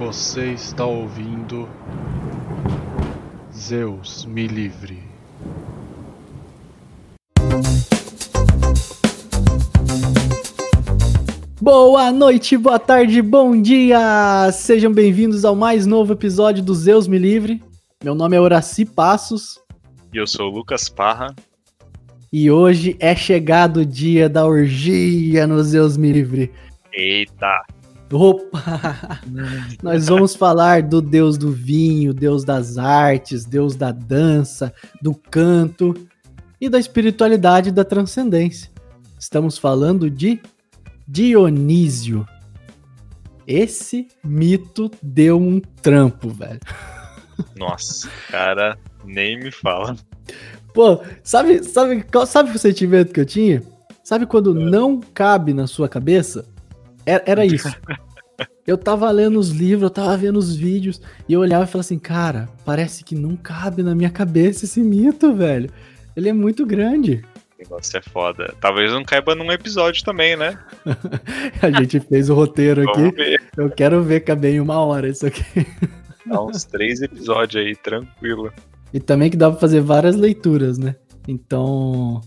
Você está ouvindo Zeus me livre. Boa noite, boa tarde, bom dia! Sejam bem-vindos ao mais novo episódio do Zeus Me Livre. Meu nome é Horaci Passos E eu sou o Lucas Parra. e hoje é chegado o dia da orgia no Zeus Me Livre. Eita! Opa! Nós vamos falar do deus do vinho, deus das artes, deus da dança, do canto e da espiritualidade e da transcendência. Estamos falando de Dionísio. Esse mito deu um trampo, velho. Nossa, cara, nem me fala. Pô, sabe, sabe, sabe o sentimento que eu tinha? Sabe quando não cabe na sua cabeça? Era, era isso. Eu tava lendo os livros, eu tava vendo os vídeos, e eu olhava e falava assim, cara, parece que não cabe na minha cabeça esse mito, velho. Ele é muito grande. O negócio é foda. Talvez não caiba num episódio também, né? A gente fez o roteiro aqui. ver. Eu quero ver caber em uma hora isso aqui. Dá uns três episódios aí, tranquilo. E também que dá pra fazer várias leituras, né? Então,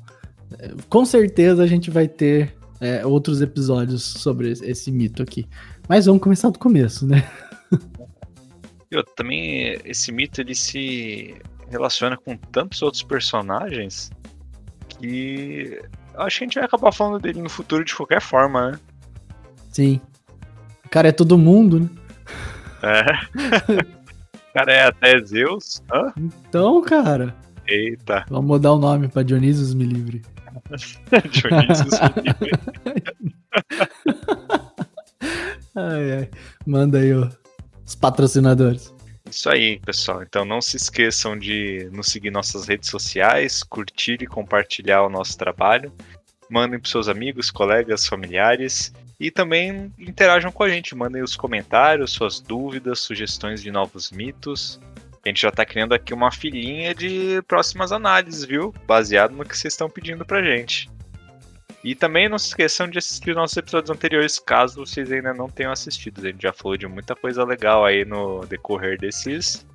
com certeza a gente vai ter é, outros episódios sobre esse- mito aqui. Mas vamos começar do começo, né? E outro, também esse mito ele se relaciona com tantos outros personagens que eu acho que a gente vai acabar falando dele no futuro de qualquer forma, né? Sim. O cara é todo mundo, né? É. O cara é até Zeus. Hã? Então, cara, Eita, vamos mudar o nome pra Dionísio Me Livre. Ai, ai. Manda aí ó, os patrocinadores. Isso aí, pessoal. Então não se esqueçam de nos seguir nossas redes sociais, curtir e compartilhar o nosso trabalho. Mandem para seus amigos, colegas, familiares e também interajam com a gente. Mandem os comentários, suas dúvidas, sugestões de novos mitos. A gente já está criando aqui uma filinha de próximas análises, viu? Baseado no que vocês estão pedindo pra gente. E também não se esqueçam de assistir nossos episódios anteriores, caso vocês ainda não tenham assistido. A gente já falou de muita coisa legal aí no decorrer desses.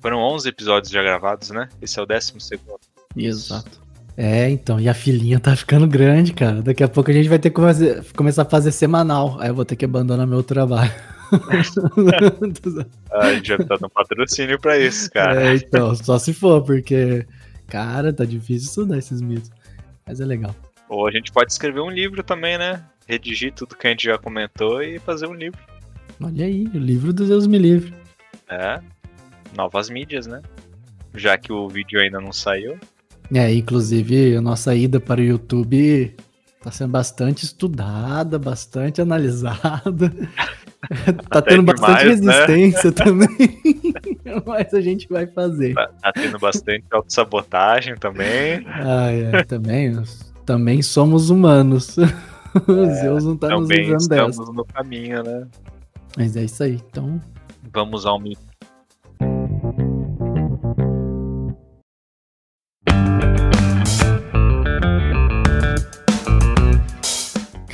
Foram 11 episódios já gravados, né? Esse é o 12 segundo. Exato. É, então, e a filinha tá ficando grande, cara. Daqui a pouco a gente vai ter que começar a fazer semanal. Aí eu vou ter que abandonar meu trabalho. A gente já tá dando patrocínio pra isso, cara. É, então, só se for, porque, cara, tá difícil estudar esses mitos. Mas é legal. Ou a gente pode escrever um livro também, né? Redigir tudo que a gente já comentou e fazer um livro. Olha aí, o livro dos Deus me livre. É. Novas mídias, né? Já que o vídeo ainda não saiu. É, inclusive, a nossa ida para o YouTube tá sendo bastante estudada, bastante analisada. tá Até tendo bastante demais, né? resistência também. Mas a gente vai fazer. Tá, tá tendo bastante autossabotagem também. Ah, é, também, também somos humanos. Os Zeus não tá nos livrando estamos dessa. no caminho, né? Mas é isso aí. Então, Vamos ao mito.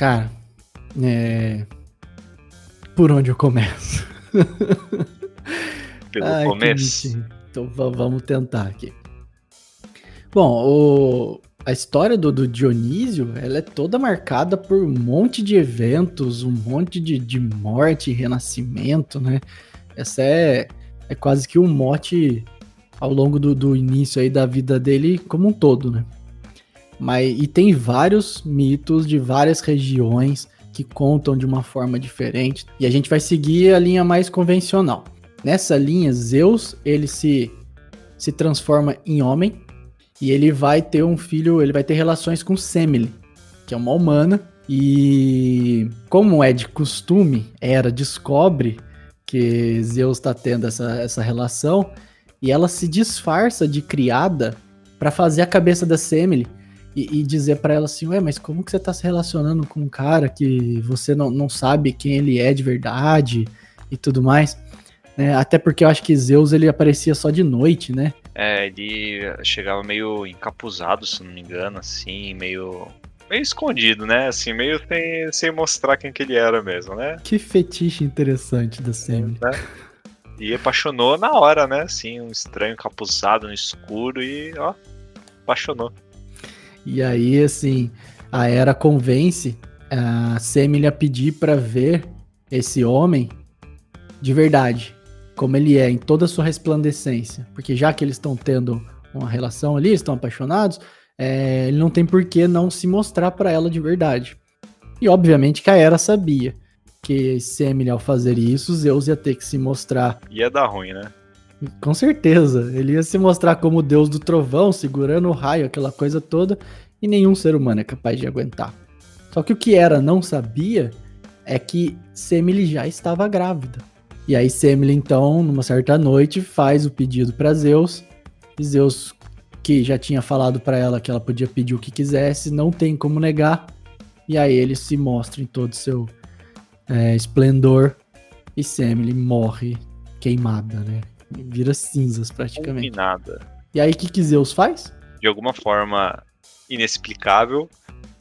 cara, é... por onde eu começo? Pelo Ai, começo. Então va- vamos tentar aqui. Bom, o- a história do, do Dionísio, ela é toda marcada por um monte de eventos, um monte de, de morte e renascimento, né? Essa é, é quase que um mote ao longo do, do início aí da vida dele como um todo, né? Mas, e tem vários mitos de várias regiões que contam de uma forma diferente. E a gente vai seguir a linha mais convencional. Nessa linha, Zeus, ele se, se transforma em homem e ele vai ter um filho, ele vai ter relações com Semele, que é uma humana. E como é de costume, Hera descobre que Zeus está tendo essa, essa relação e ela se disfarça de criada para fazer a cabeça da Semele e, e dizer para ela assim, ué, mas como que você tá se relacionando com um cara que você não, não sabe quem ele é de verdade e tudo mais? né? até porque eu acho que Zeus ele aparecia só de noite, né? É, ele chegava meio encapuzado, se não me engano, assim, meio. meio escondido, né? Assim, meio sem, sem mostrar quem que ele era mesmo, né? Que fetiche interessante da Semele. Né? E apaixonou na hora, né? Assim, um estranho capuzado no escuro e, ó, apaixonou. E aí, assim, a Era convence a Semele a pedir para ver esse homem de verdade, como ele é, em toda a sua resplandecência. Porque já que eles estão tendo uma relação ali, estão apaixonados, é, ele não tem por que não se mostrar para ela de verdade. E obviamente que a Era sabia que Semele, ao fazer isso, Zeus ia ter que se mostrar. Ia dar ruim, né? Com certeza. Ele ia se mostrar como o deus do trovão, segurando o raio, aquela coisa toda, e nenhum ser humano é capaz de aguentar. Só que o que Era não sabia é que Semele já estava grávida. E aí Semele, então, numa certa noite, faz o pedido para Zeus. E Zeus, que já tinha falado para ela que ela podia pedir o que quisesse, não tem como negar. E aí ele se mostra em todo seu é, esplendor. E Semele morre queimada, né? Vira cinzas praticamente. Fulminada. E aí o que, que Zeus faz? De alguma forma inexplicável,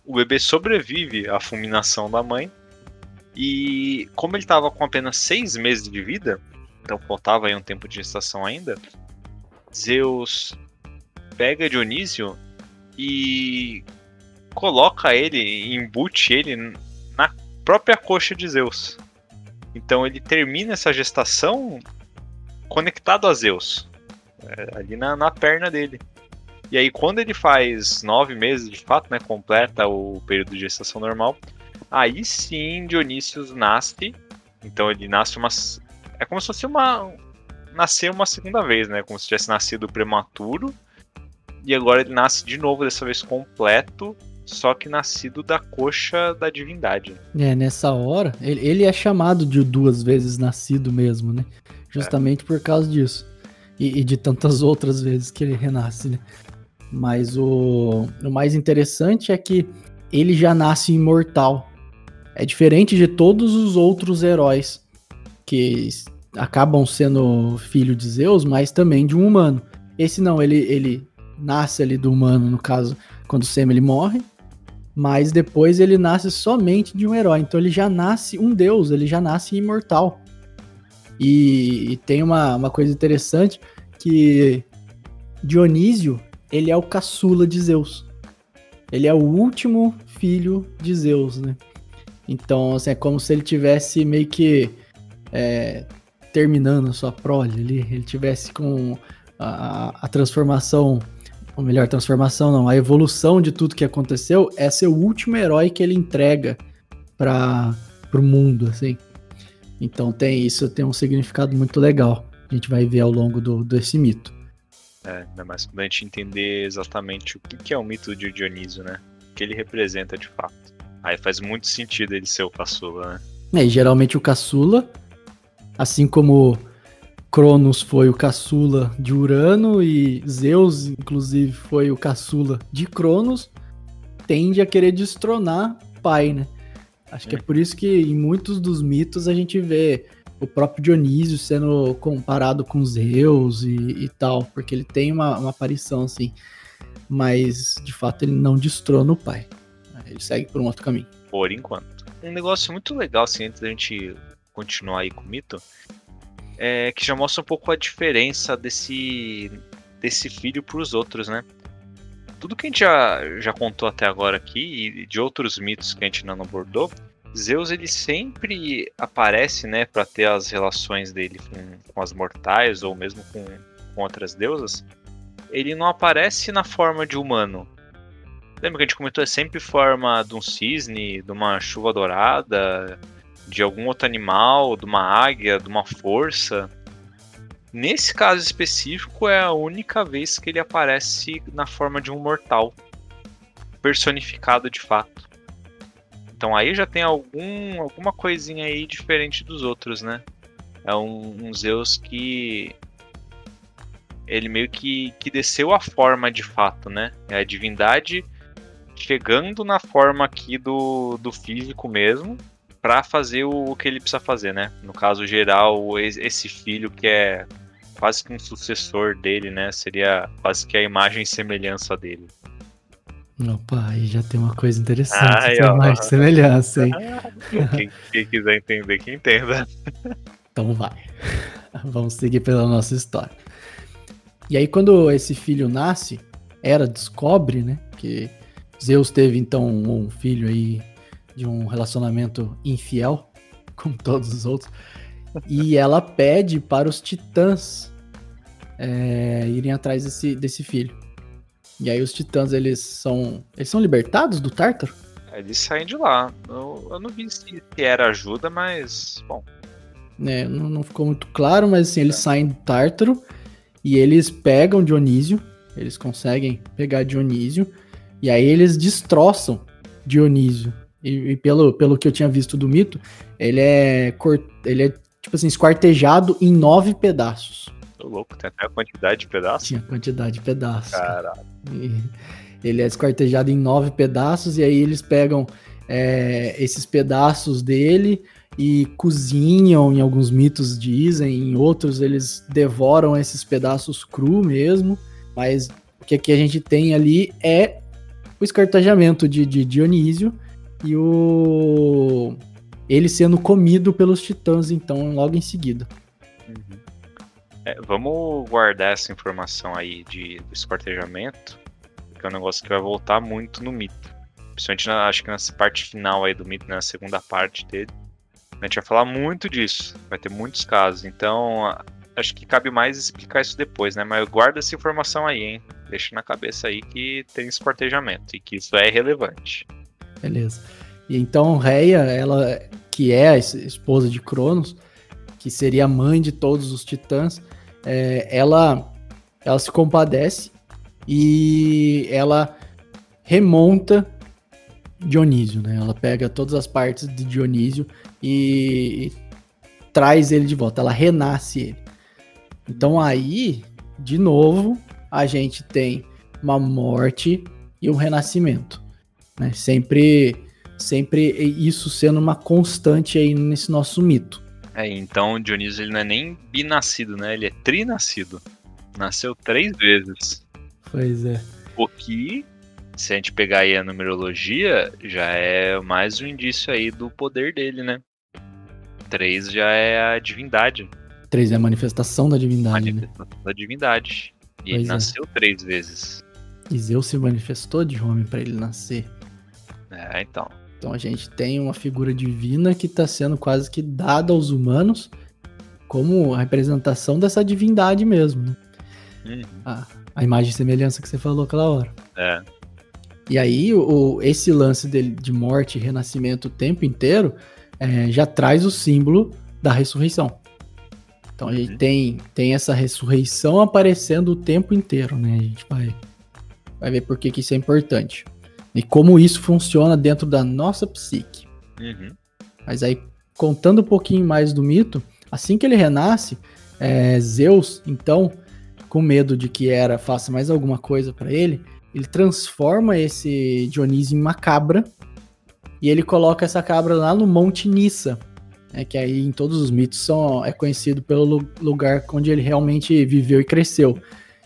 o bebê sobrevive à fulminação da mãe. E como ele estava com apenas seis meses de vida, então faltava aí um tempo de gestação ainda, Zeus pega Dionísio e coloca ele, embute ele na própria coxa de Zeus. Então ele termina essa gestação conectado a Zeus, é, ali na, na perna dele. E aí quando ele faz nove meses de fato, né, completa o período de gestação normal, aí sim Dionísio nasce. Então ele nasce uma, é como se fosse uma nascer uma segunda vez, né, como se tivesse nascido prematuro. E agora ele nasce de novo, dessa vez completo, só que nascido da coxa da divindade. É, nessa hora, ele, ele é chamado de duas vezes nascido mesmo, né? Justamente é. por causa disso. E, e, de tantas outras vezes que ele renasce, né? Mas o, o mais interessante é que ele já nasce imortal. É diferente de todos os outros heróis que acabam sendo filho de Zeus, mas também de um humano. Esse não, ele, ele nasce ali do humano, no caso, quando Sem ele morre, mas depois ele nasce somente de um herói. Então ele já nasce um deus, ele já nasce imortal. E, e tem uma, uma coisa interessante que Dionísio, ele é o caçula de Zeus. Ele é o último filho de Zeus, né? Então, assim, é como se ele tivesse meio que é, terminando a sua prole ali, ele tivesse com a, a transformação ou melhor, transformação não, a evolução de tudo que aconteceu é ser o último herói que ele entrega para o mundo, assim. Então tem isso, tem um significado muito legal. A gente vai ver ao longo do, desse mito. É, ainda mais quando a gente entender exatamente o que, que é o mito de Dionísio, né? O que ele representa de fato. Aí faz muito sentido ele ser o caçula, né? É, e geralmente o caçula, assim como Cronos foi o caçula de Urano e Zeus, inclusive, foi o caçula de Cronos, tende a querer destronar o pai, né? Acho que é por isso que em muitos dos mitos a gente vê o próprio Dionísio sendo comparado com Zeus e, e tal, porque ele tem uma, uma, aparição assim, mas de fato ele não destrona o pai. Ele segue por um outro caminho. Por enquanto. Um negócio muito legal, assim, antes da gente continuar aí com o mito, é, que já mostra um pouco a diferença desse, desse filho para os outros, né? Tudo que a gente já, já contou até agora aqui e de outros mitos que a gente não abordou, Zeus ele sempre aparece, né, para ter as relações dele com, com as mortais ou mesmo com, com outras deusas. Ele não aparece na forma de humano. Lembra que a gente comentou é sempre forma de um cisne, de uma chuva dourada, de algum outro animal, de uma águia, de uma força. Nesse caso específico, é a única vez que ele aparece na forma de um mortal, personificado de fato. Então aí já tem algum, alguma coisinha aí diferente dos outros, né? É um, um Zeus que ele meio que, que desceu a forma de fato, né? É a divindade chegando na forma aqui do, do físico mesmo, para fazer o, que ele precisa fazer, né? No caso geral, esse filho que é quase que um sucessor dele, né? Seria quase que a imagem e semelhança dele. Opa, aí já tem uma coisa interessante. Ai, tem ó. mais semelhança, hein? Quem, quem quiser entender, que entenda. Então vai. Vamos seguir pela nossa história. E aí, quando esse filho nasce, Hera descobre, né, que Zeus teve então um filho aí de um relacionamento infiel, como todos os outros, e ela pede para os titãs é, irem atrás desse, desse filho. E aí os titãs, eles são eles são libertados do Tártaro? Eles saem de lá. Eu, eu não vi se era ajuda, mas. Bom, né, não, não ficou muito claro, mas assim, eles saem do Tártaro e eles pegam Dionísio, eles conseguem pegar Dionísio, e aí eles destroçam Dionísio. E, e pelo, pelo que eu tinha visto do mito, ele é, cort, ele é tipo assim, esquartejado em nove pedaços. tô louco, tem até a quantidade de pedaços. Tinha quantidade de pedaços. cara. Ele é esquartejado em nove pedaços, e aí eles pegam é, esses pedaços dele e cozinham, em alguns mitos dizem, em outros eles devoram esses pedaços cru mesmo, mas o que a gente tem ali é o esquartejamento de, de Dionísio e o ele sendo comido pelos titãs, então, logo em seguida. É, vamos guardar essa informação aí de, do esquartejamento, que é um negócio que vai voltar muito no mito. Principalmente, na, acho que nessa parte final aí do mito, na segunda parte dele. A gente vai falar muito disso, vai ter muitos casos. Então, acho que cabe mais explicar isso depois, né? Mas guarda essa informação aí, hein? Deixa na cabeça aí que tem esquartejamento e que isso é relevante. Beleza. E então Reia, ela que é a es- esposa de Cronos, que seria a mãe de todos os titãs, é, ela, ela se compadece e ela remonta Dionísio, né? Ela pega todas as partes de Dionísio e, e traz ele de volta, ela renasce ele. Então aí, de novo, a gente tem uma morte e um renascimento, né? Sempre, sempre isso sendo uma constante aí nesse nosso mito. É, então o Dionísio ele não é nem binascido, né? Ele é trinascido. Nasceu três vezes. Pois é. O que, se a gente pegar aí a numerologia, já é mais um indício aí do poder dele, né? Três já é a divindade, Três é a manifestação da divindade, né? manifestação da divindade. E ele Pois é. nasceu três vezes. E Zeus se manifestou de homem para ele nascer. É, então. Então a gente tem uma figura divina que está sendo quase que dada aos humanos como a representação dessa divindade mesmo, né? Uhum. A, a imagem e semelhança que você falou aquela hora. É. E aí, o, esse lance dele de morte e renascimento o tempo inteiro é, já traz o símbolo da ressurreição. Então a gente Uhum. tem, tem essa ressurreição aparecendo o tempo inteiro, né? A gente vai, vai ver por que, que isso é importante. E como isso funciona dentro da nossa psique. Uhum. Mas aí, contando um pouquinho mais do mito, assim que ele renasce, é, Zeus, então, com medo de que Hera faça mais alguma coisa pra ele, ele transforma esse Dionísio em uma cabra e ele coloca essa cabra lá no Monte Nissa, né, que aí em todos os mitos são, é conhecido pelo lu- lugar onde ele realmente viveu e cresceu.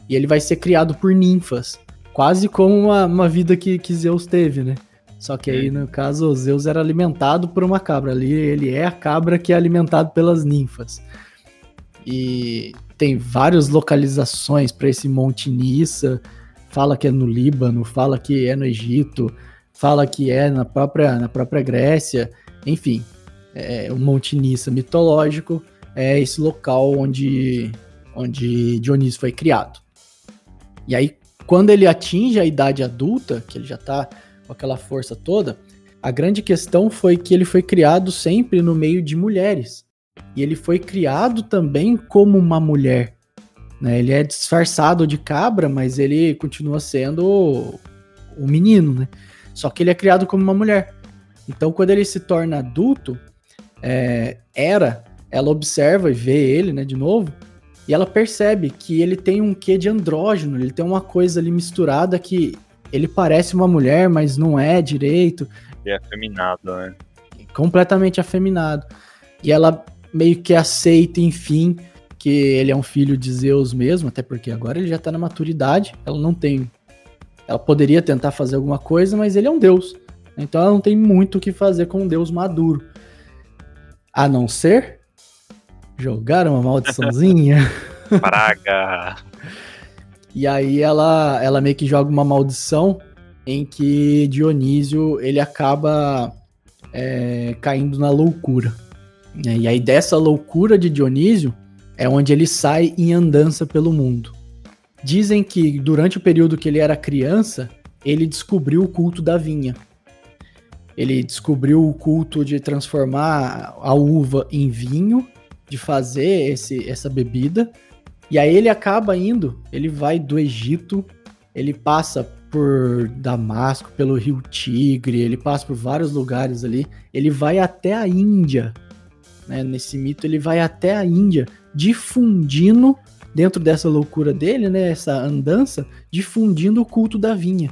E ele vai ser criado por ninfas, quase como uma, uma vida que, que Zeus teve, né? Só que aí, no caso, Zeus era alimentado por uma cabra. Ali ele é a cabra que é alimentado pelas ninfas. E tem várias localizações para esse Monte Nissa. Fala que é no Líbano, fala que é no Egito, fala que é na própria, na própria Grécia. Enfim, é, o Monte Nissa mitológico é esse local onde, onde Dionísio foi criado. E aí, quando ele atinge a idade adulta, que ele já tá com aquela força toda, a grande questão foi que ele foi criado sempre no meio de mulheres. E ele foi criado também como uma mulher. né? Ele é disfarçado de cabra, mas ele continua sendo o, o menino, né? Só que ele é criado como uma mulher. Então, quando ele se torna adulto, é, Hera, ela observa e vê ele, né, de novo, e ela percebe que ele tem um quê de andrógeno, ele tem uma coisa ali misturada que ele parece uma mulher, mas não é direito, é afeminado, né? completamente afeminado. E ela meio que aceita, enfim, que ele é um filho de Zeus mesmo, até porque agora ele já tá na maturidade, ela não tem Ela poderia tentar fazer alguma coisa, mas ele é um deus. Então ela não tem muito o que fazer com um deus maduro. A não ser jogar uma maldiçãozinha. Praga! e aí ela, ela meio que joga uma maldição em que Dionísio ele acaba é, caindo na loucura. E aí dessa loucura de Dionísio é onde ele sai em andança pelo mundo. Dizem que durante o período que ele era criança, ele descobriu o culto da vinha. Ele descobriu o culto de transformar a uva em vinho, de fazer esse, essa bebida. E aí ele acaba indo, ele vai do Egito, ele passa por Damasco, pelo Rio Tigre, ele passa por vários lugares ali, ele vai até a Índia. Né? Nesse mito, ele vai até a Índia, difundindo dentro dessa loucura dele, né, essa andança, difundindo o culto da vinha.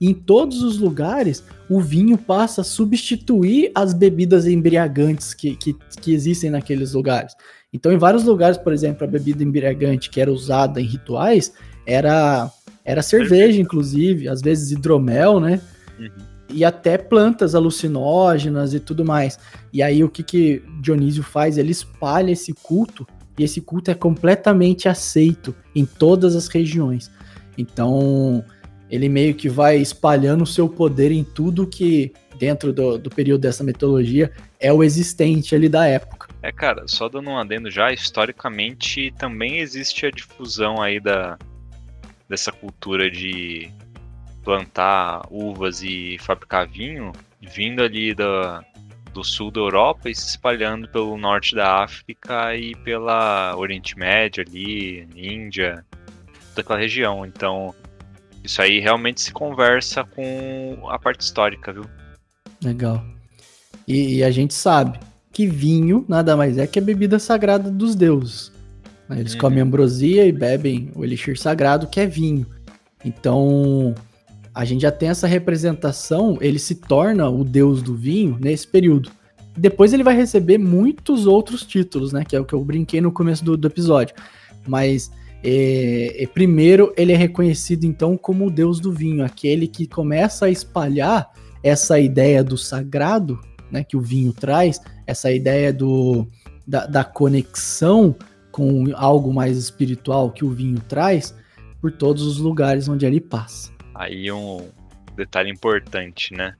Em todos os lugares, o vinho passa a substituir as bebidas embriagantes que, que, que existem naqueles lugares. Então, em vários lugares, por exemplo, a bebida embriagante que era usada em rituais era, era cerveja, inclusive, às vezes hidromel, né? Uhum. E até plantas alucinógenas e tudo mais. E aí, o que, que Dionísio faz? Ele espalha esse culto e esse culto é completamente aceito em todas as regiões. Então, ele meio que vai espalhando o seu poder em tudo que, dentro do, do período dessa mitologia, é o existente ali da época. É, cara, só dando um adendo já, historicamente também existe a difusão aí da, dessa cultura de plantar uvas e fabricar vinho, vindo ali da, do sul da Europa e se espalhando pelo norte da África e pela Oriente Médio ali, Índia, toda aquela região. Então, isso aí realmente se conversa com a parte histórica, viu? Legal. E, e a gente sabe que vinho nada mais é que a bebida sagrada dos deuses. Né? Eles uhum. comem ambrosia e bebem o elixir sagrado, que é vinho. Então, a gente já tem essa representação, ele se torna o deus do vinho nesse período. Depois ele vai receber muitos outros títulos, né? Que é o que eu brinquei no começo do, do episódio. Mas é, é, primeiro ele é reconhecido então como o deus do vinho, aquele que começa a espalhar essa ideia do sagrado, né? Que o vinho traz, essa ideia do, da, da conexão com algo mais espiritual que o vinho traz por todos os lugares onde ele passa. Aí um detalhe importante, né?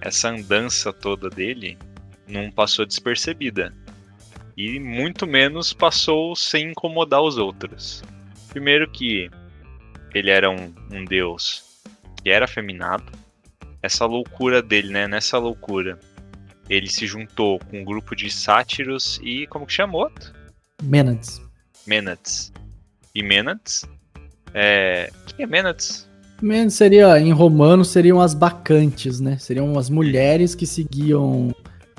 Essa andança toda dele não passou despercebida. E muito menos passou sem incomodar os outros. Primeiro que ele era um, um deus que era afeminado. Essa loucura dele, né? Nessa loucura, ele se juntou com um grupo de sátiros e como que chamou? Mênades. Mênades. E Mênades? É... Quem é Mênades? seria, em romano, seriam as bacantes, né? Seriam as mulheres que seguiam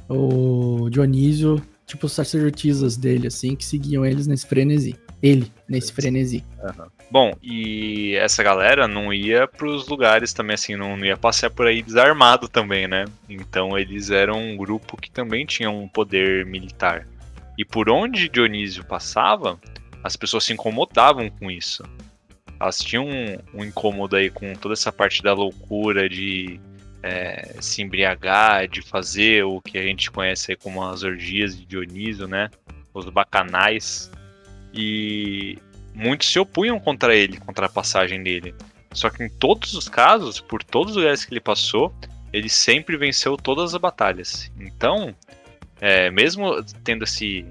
o Dionísio, tipo sacerdotisas dele, assim, que seguiam eles nesse frenesi. Ele, nesse frenesi. Uhum. Bom, e essa galera não ia pros lugares também, assim, não, não ia passear por aí desarmado também, né? Então eles eram um grupo que também tinha um poder militar. E por onde Dionísio passava, as pessoas se incomodavam com isso elas tinham um, um incômodo aí com toda essa parte da loucura de é, se embriagar, de fazer o que a gente conhece como as orgias de Dionísio, né? Os bacanais. E muitos se opunham contra ele, contra a passagem dele. Só que em todos os casos, por todos os lugares que ele passou, ele sempre venceu todas as batalhas. Então, é, mesmo tendo esse,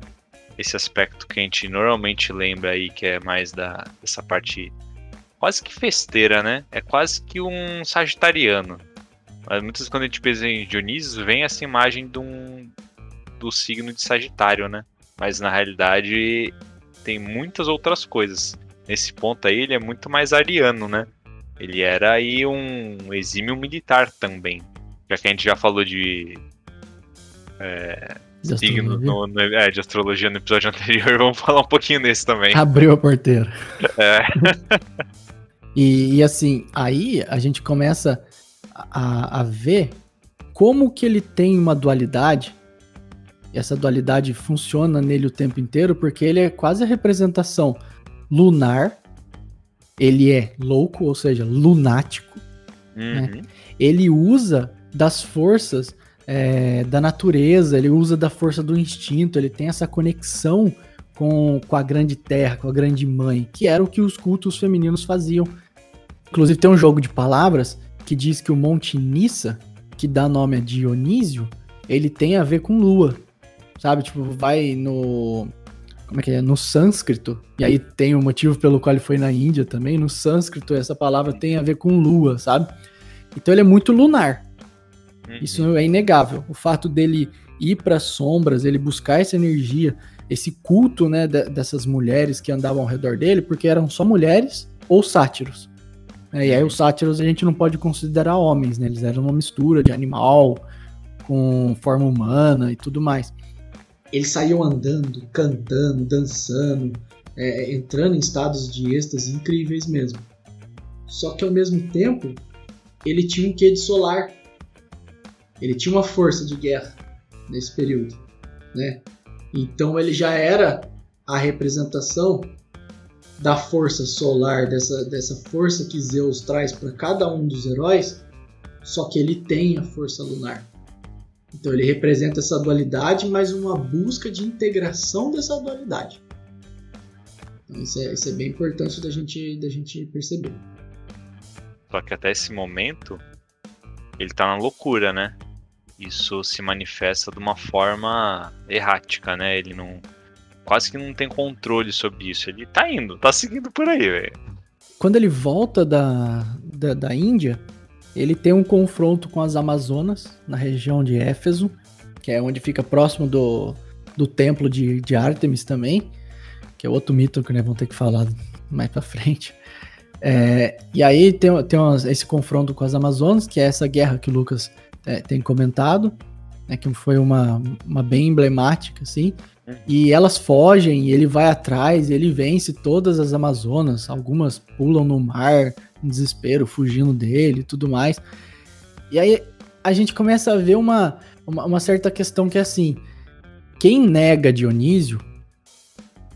esse aspecto que a gente normalmente lembra aí, que é mais da, dessa parte quase que festeira, né? É quase que um sagitariano. Mas muitas vezes quando a gente pensa em Dionísio, vem essa imagem de um, do signo de Sagitário, né? Mas na realidade tem muitas outras coisas. Nesse ponto aí ele é muito mais ariano, né? Ele era aí um exímio militar também. Já que a gente já falou de é, de signo no, no, é, de astrologia no episódio anterior, vamos falar um pouquinho desse também. Abriu a porteira. É. E, e, assim, aí a gente começa a, a ver como que ele tem uma dualidade. E essa dualidade funciona nele o tempo inteiro, porque ele é quase a representação lunar. Ele é louco, ou seja, lunático. Uhum. Ele usa das forças é, da natureza, ele usa da força do instinto, ele tem essa conexão com, com a grande terra, com a grande mãe, que era o que os cultos femininos faziam. Inclusive tem um jogo de palavras que diz que o Monte Nissa, que dá nome a Dionísio, ele tem a ver com lua. Sabe? Tipo, vai no. Como é que é? No sânscrito. E aí tem o motivo pelo qual ele foi na Índia também. No sânscrito, essa palavra tem a ver com lua, sabe? Então ele é muito lunar. Uhum. Isso é inegável. O fato dele ir para as sombras, ele buscar essa energia, esse culto, né, de- dessas mulheres que andavam ao redor dele, porque eram só mulheres ou sátiros. E aí os sátiros a gente não pode considerar homens, né? Eles eram uma mistura de animal com forma humana e tudo mais. Eles saíam andando, cantando, dançando, é, entrando em estados de êxtase incríveis mesmo. Só que ao mesmo tempo, ele tinha um quê de solar. Ele tinha uma força de guerra nesse período, né? Então ele já era a representação da força solar, dessa, dessa força que Zeus traz para cada um dos heróis, só que ele tem a força lunar. Então ele representa essa dualidade, mas uma busca de integração dessa dualidade. Então isso é, isso é bem importante da gente, da gente perceber. Só que até esse momento, ele tá na loucura, né? Isso se manifesta de uma forma errática, né? Ele não. Quase que não tem controle sobre isso. Ele tá indo, tá seguindo por aí, velho. Quando ele volta da, da, da Índia, ele tem um confronto com as Amazonas, na região de Éfeso, que é onde fica próximo do, do templo de, de Artemis também, que é outro mito que nós vamos ter que falar mais pra frente. É, e aí tem, tem umas- esse confronto com as Amazonas, que é essa guerra que o Lucas é, tem comentado, né, que foi uma, uma bem emblemática, assim. E elas fogem, ele vai atrás, ele vence todas as Amazonas. Algumas pulam no mar, desespero, fugindo dele e tudo mais. E aí a gente começa a ver uma, uma, uma certa questão que é assim: quem nega Dionísio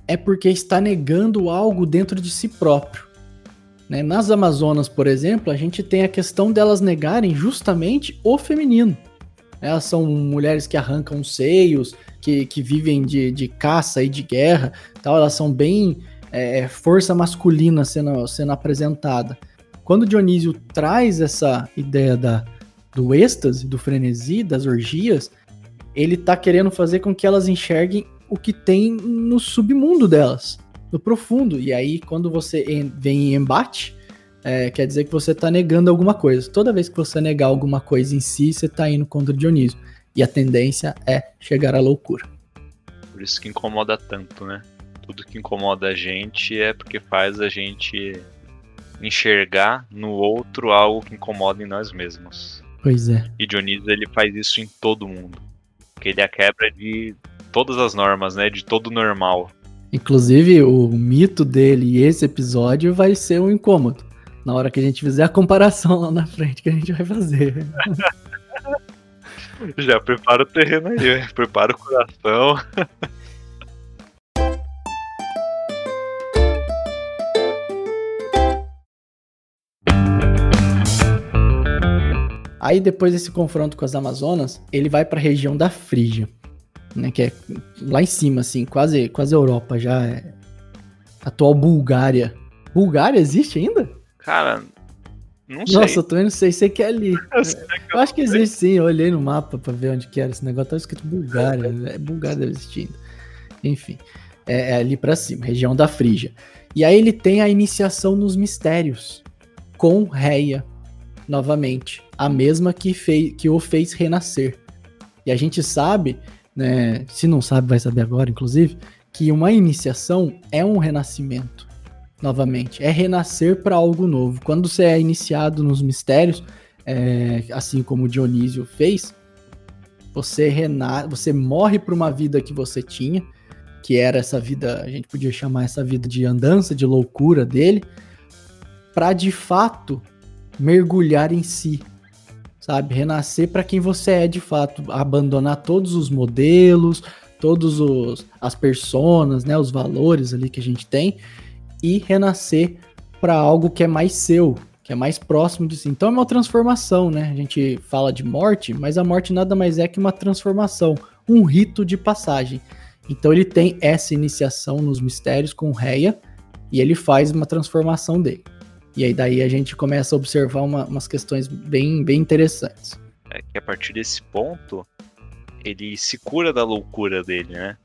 é porque está negando algo dentro de si próprio. né? Nas Amazonas, por exemplo, a gente tem a questão delas negarem justamente o feminino. Elas são mulheres que arrancam seios, que, que vivem de, de caça e de guerra, tal. Elas são bem é, força masculina sendo, sendo apresentada. Quando Dionísio traz essa ideia da, do êxtase, do frenesi, das orgias, ele tá querendo fazer com que elas enxerguem o que tem no submundo delas, no profundo. E aí, quando você em- vem em embate, é, quer dizer que você tá negando alguma coisa. Toda vez que você negar alguma coisa em si, você tá indo contra Dionísio. E a tendência é chegar à loucura. Por isso que incomoda tanto, né? Tudo que incomoda a gente é porque faz a gente enxergar no outro algo que incomoda em nós mesmos. Pois é. E Dionísio ele faz isso em todo mundo. Porque ele é a quebra de todas as normas, né? De todo normal. Inclusive, o mito dele e esse episódio vai ser um incômodo. Na hora que a gente fizer a comparação lá na frente que a gente vai fazer. Já prepara o terreno aí, prepara o coração. Aí depois desse confronto com as Amazonas, ele vai para a região da Frígia, né, que é lá em cima assim, quase quase Europa já, é atual Bulgária. Bulgária existe ainda? Cara, não sei. Nossa, eu também não sei, sei que é ali. Eu sei Eu acho que existe sim, eu olhei no mapa pra ver onde que era esse negócio, tava escrito Bulgária, é, Bulgária deve existir ainda. Enfim, é, é ali pra cima, região da Frígia. E aí ele tem a iniciação nos mistérios, com Reia, novamente, a mesma que, fez, que o fez renascer. E a gente sabe, né, se não sabe vai saber agora, inclusive, que uma iniciação é um renascimento, novamente, é renascer para algo novo. Quando você é iniciado nos mistérios, é, assim como Dionísio fez, você rena você morre para uma vida que você tinha, que era essa vida, a gente podia chamar essa vida de andança, de loucura dele, para de fato mergulhar em si, sabe? Renascer para quem você é de fato, abandonar todos os modelos, todos os as personas, né, os valores ali que a gente tem e renascer para algo que é mais seu, que é mais próximo de si. Então é uma transformação, né? A gente fala de morte, mas a morte nada mais é que uma transformação, um rito de passagem. Então ele tem essa iniciação nos mistérios com Reia e ele faz uma transformação dele. E aí daí a gente começa a observar uma, umas questões bem, bem interessantes. É que a partir desse ponto, ele se cura da loucura dele, né?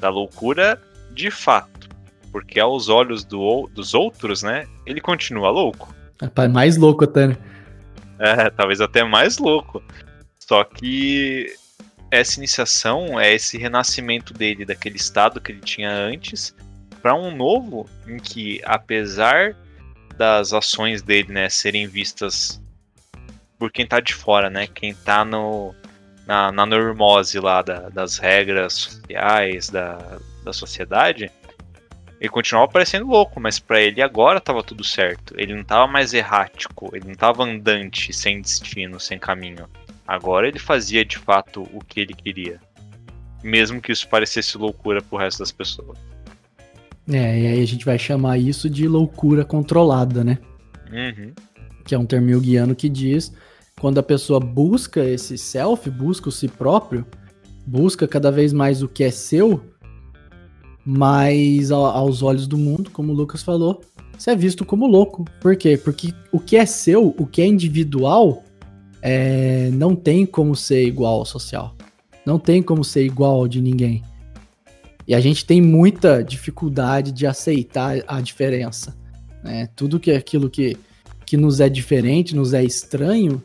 Da loucura de fato. Porque aos olhos do, dos outros, né? Ele continua louco. É mais louco até, né? É, talvez até mais louco. Só que essa iniciação é esse renascimento dele daquele estado que ele tinha antes para um novo em que apesar das ações dele, né, serem vistas por quem tá de fora, né, quem tá no na, na normose lá da, das regras sociais da, da sociedade, ele continuava parecendo louco, mas para ele agora tava tudo certo. Ele não tava mais errático, ele não tava andante, sem destino, sem caminho. Agora ele fazia de fato o que ele queria. Mesmo que isso parecesse loucura pro resto das pessoas. É, e aí a gente vai chamar isso de loucura controlada, né? Uhum. Que é um termo guiano que diz quando a pessoa busca esse self, busca o si próprio, busca cada vez mais o que é seu, mas aos olhos do mundo, como o Lucas falou, você é visto como louco. Por quê? Porque o que é seu, o que é individual, é, não tem como ser igual ao social. Não tem como ser igual ao de ninguém. E a gente tem muita dificuldade de aceitar a diferença. Né? Tudo que é aquilo que, que nos é diferente, nos é estranho,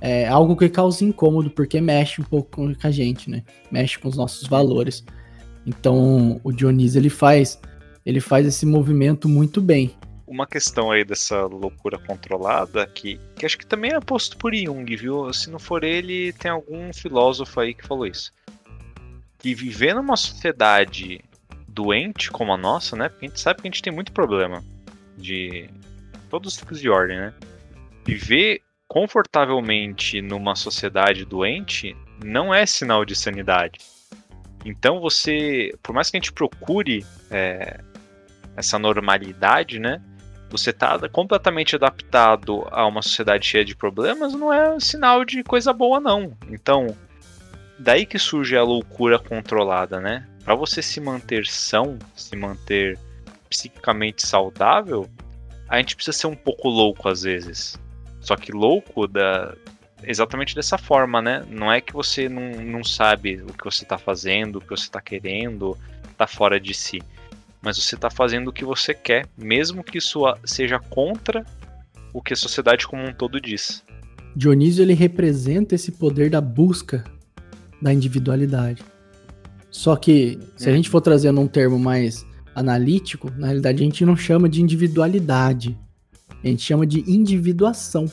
é algo que causa incômodo, porque mexe um pouco com a gente, né? Mexe com os nossos valores. Então, o Dionísio ele faz, ele faz esse movimento muito bem. Uma questão aí dessa loucura controlada, que, que acho que também é posto por Jung, viu? Se não for ele, tem algum filósofo aí que falou isso. Que viver numa sociedade doente como a nossa, né? Porque a gente sabe que a gente tem muito problema de todos os tipos de ordem, né? Viver confortavelmente numa sociedade doente não é sinal de sanidade. Então você, por mais que a gente procure é, essa normalidade, né? Você tá completamente adaptado a uma sociedade cheia de problemas, não é sinal de coisa boa, não. Então, daí que surge a loucura controlada, né? Para você se manter são, se manter psiquicamente saudável, a gente precisa ser um pouco louco às vezes. Só que louco da, exatamente dessa forma, né? Não é que você não, não sabe o que você está fazendo, o que você está querendo, está fora de si. Mas você está fazendo o que você quer, mesmo que isso seja contra o que a sociedade como um todo diz. Dionísio ele representa esse poder da busca da individualidade. Só que, se a gente for trazendo um termo mais analítico, na realidade a gente não chama de individualidade, a gente chama de individuação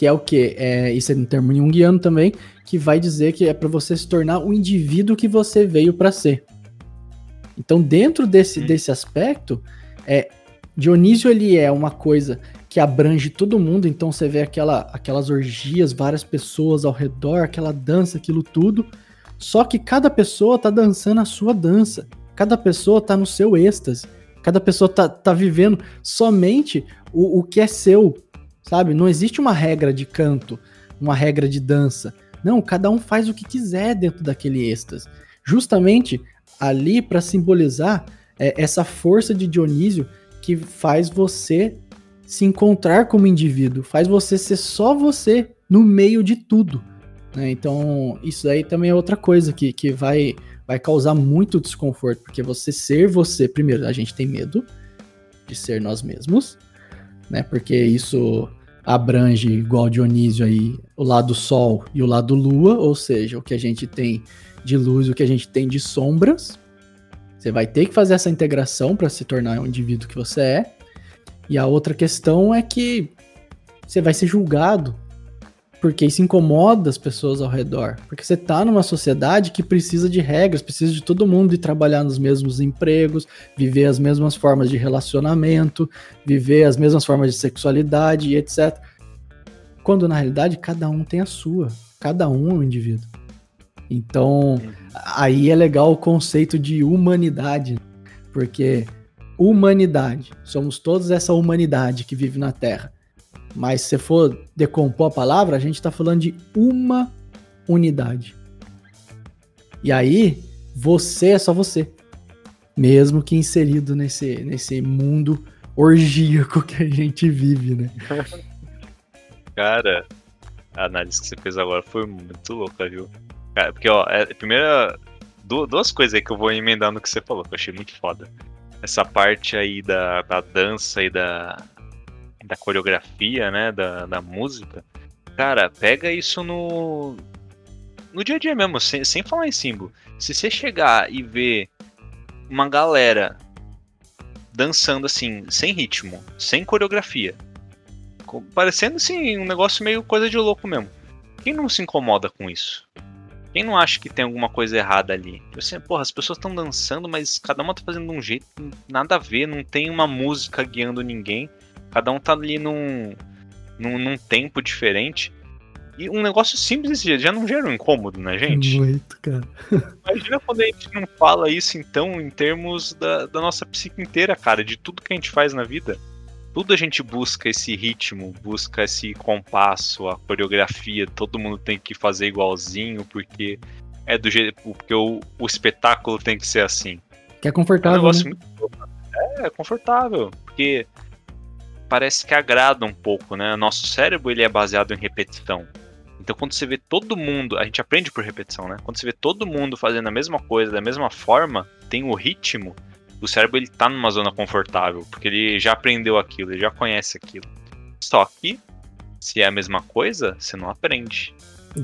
que é o que? É, isso é um termo junguiano também, que vai dizer que é para você se tornar o indivíduo que você veio para ser. Então, dentro desse, hum. desse aspecto, é, Dionísio ele é uma coisa que abrange todo mundo, então você vê aquela, aquelas orgias, várias pessoas ao redor, aquela dança, aquilo tudo. Só que cada pessoa tá dançando a sua dança. Cada pessoa tá no seu êxtase. Cada pessoa tá, tá vivendo somente o, o que é seu, sabe? Não existe uma regra de canto, uma regra de dança. Não, cada um faz o que quiser dentro daquele êxtase. Justamente ali para simbolizar é, essa força de Dionísio que faz você se encontrar como indivíduo, faz você ser só você no meio de tudo. Né? Então, isso aí também é outra coisa que, que vai, vai causar muito desconforto, porque você ser você, primeiro, a gente tem medo de ser nós mesmos, né? Porque isso abrange, igual Dionísio aí, o lado sol e o lado lua, ou seja, o que a gente tem de luz e o que a gente tem de sombras. Você vai ter que fazer essa integração para se tornar o indivíduo que você é. E a outra questão é que você vai ser julgado porque isso incomoda as pessoas ao redor. Porque você está numa sociedade que precisa de regras, precisa de todo mundo ir trabalhar nos mesmos empregos, viver as mesmas formas de relacionamento, viver as mesmas formas de sexualidade e etc. Quando na realidade cada um tem a sua, cada um é um indivíduo. Então, aí é legal o conceito de humanidade, porque humanidade. Somos todos essa humanidade que vive na Terra. Mas se for decompor a palavra, a gente está falando de uma unidade. E aí, você é só você. Mesmo que inserido nesse, nesse mundo orgíaco que a gente vive, né? Cara, a análise que você fez agora foi muito louca, viu? Cara, porque, ó, é, primeira. Duas coisas aí que eu vou emendar no que você falou, que eu achei muito foda. Essa parte aí da, da dança e da, da coreografia, né? Da, da música. Cara, pega isso no. No dia a dia mesmo, sem, sem falar em símbolo. Se você chegar e ver uma galera dançando assim, sem ritmo, sem coreografia, parecendo assim um negócio meio coisa de louco mesmo. Quem não se incomoda com isso? Quem não acha que tem alguma coisa errada ali? Assim, porra, as pessoas estão dançando, mas cada uma tá fazendo de um jeito nada a ver, não tem uma música guiando ninguém. Cada um tá ali num, num, num tempo diferente. E um negócio simples já não gera um incômodo na gente? Muito, cara. Imagina quando a gente não fala isso, então, em termos da, da nossa psique inteira, cara, de tudo que a gente faz na vida tudo a gente busca esse ritmo, busca esse compasso, a coreografia, todo mundo tem que fazer igualzinho, porque é do jeito. Porque o, o espetáculo tem que ser assim. Que é confortável. É, um né? muito, é, é confortável, porque parece que agrada um pouco, né? Nosso cérebro ele é baseado em repetição. Então quando você vê todo mundo, a gente aprende por repetição, né? Quando você vê todo mundo fazendo a mesma coisa da mesma forma, tem o ritmo, o cérebro ele tá numa zona confortável, porque ele já aprendeu aquilo, ele já conhece aquilo. Só que, se é a mesma coisa, você não aprende.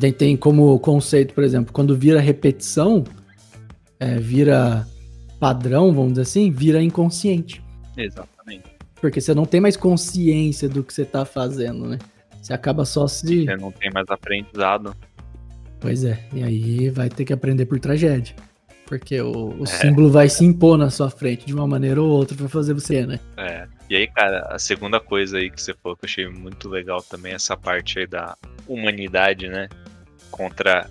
Tem, tem como conceito, por exemplo, quando vira repetição, é, vira padrão, vamos dizer assim, vira inconsciente. Exatamente. Porque você não tem mais consciência do que você tá fazendo, né? Você acaba só se. Você não tem mais aprendizado. Pois é, e aí vai ter que aprender por tragédia. Porque o, o é. símbolo vai se impor na sua frente de uma maneira ou outra para fazer você, né? É. E aí, cara, a segunda coisa aí que você falou que eu achei muito legal também, essa parte aí da humanidade, né? Contra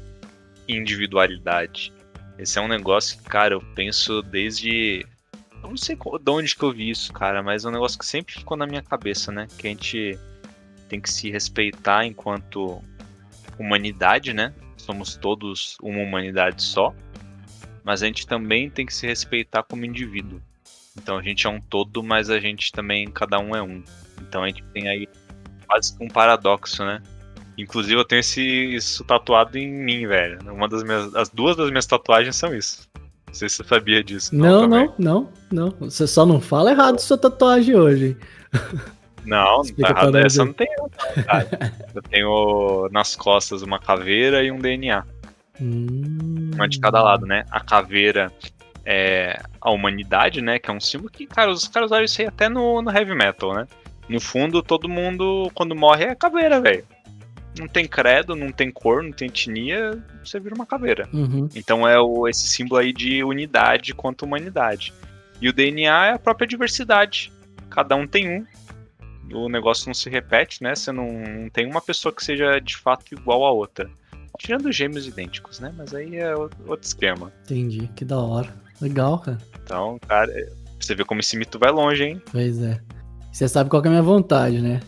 individualidade. Esse é um negócio que, cara, eu penso desde. Eu não sei de onde que eu vi isso, cara, mas é um negócio que sempre ficou na minha cabeça, né? Que a gente tem que se respeitar enquanto humanidade, né? Somos todos uma humanidade só mas a gente também tem que se respeitar como indivíduo. Então a gente é um todo, mas a gente também, cada um é um. Então a gente tem aí quase um paradoxo, né? Inclusive eu tenho esse, isso tatuado em mim, velho. Uma das minhas, as duas das minhas tatuagens são isso. Não sei se você sabia disso. Não, não, não, não, não. Você só não fala errado sua tatuagem hoje. Não, não tá errado. Essa não tem. Eu tenho nas costas uma caveira e um DNA. Hum. Uma de cada lado, né? A caveira é a humanidade, né? Que é um símbolo que, cara, os caras usam isso aí até no, no heavy metal, né? No fundo, todo mundo, quando morre, é caveira, velho. Não tem credo, não tem cor, não tem etnia, você vira uma caveira. Uhum. Então é o, esse símbolo aí de unidade quanto humanidade. E o DNA é a própria diversidade. Cada um tem um. O negócio não se repete, né? Você não, não tem uma pessoa que seja de fato igual a outra. Tirando gêmeos idênticos, né? Mas aí é outro esquema. Entendi, que da hora. Legal, cara. Então, cara, você vê como esse mito vai longe, hein? Pois é. Você sabe qual é a minha vontade, né?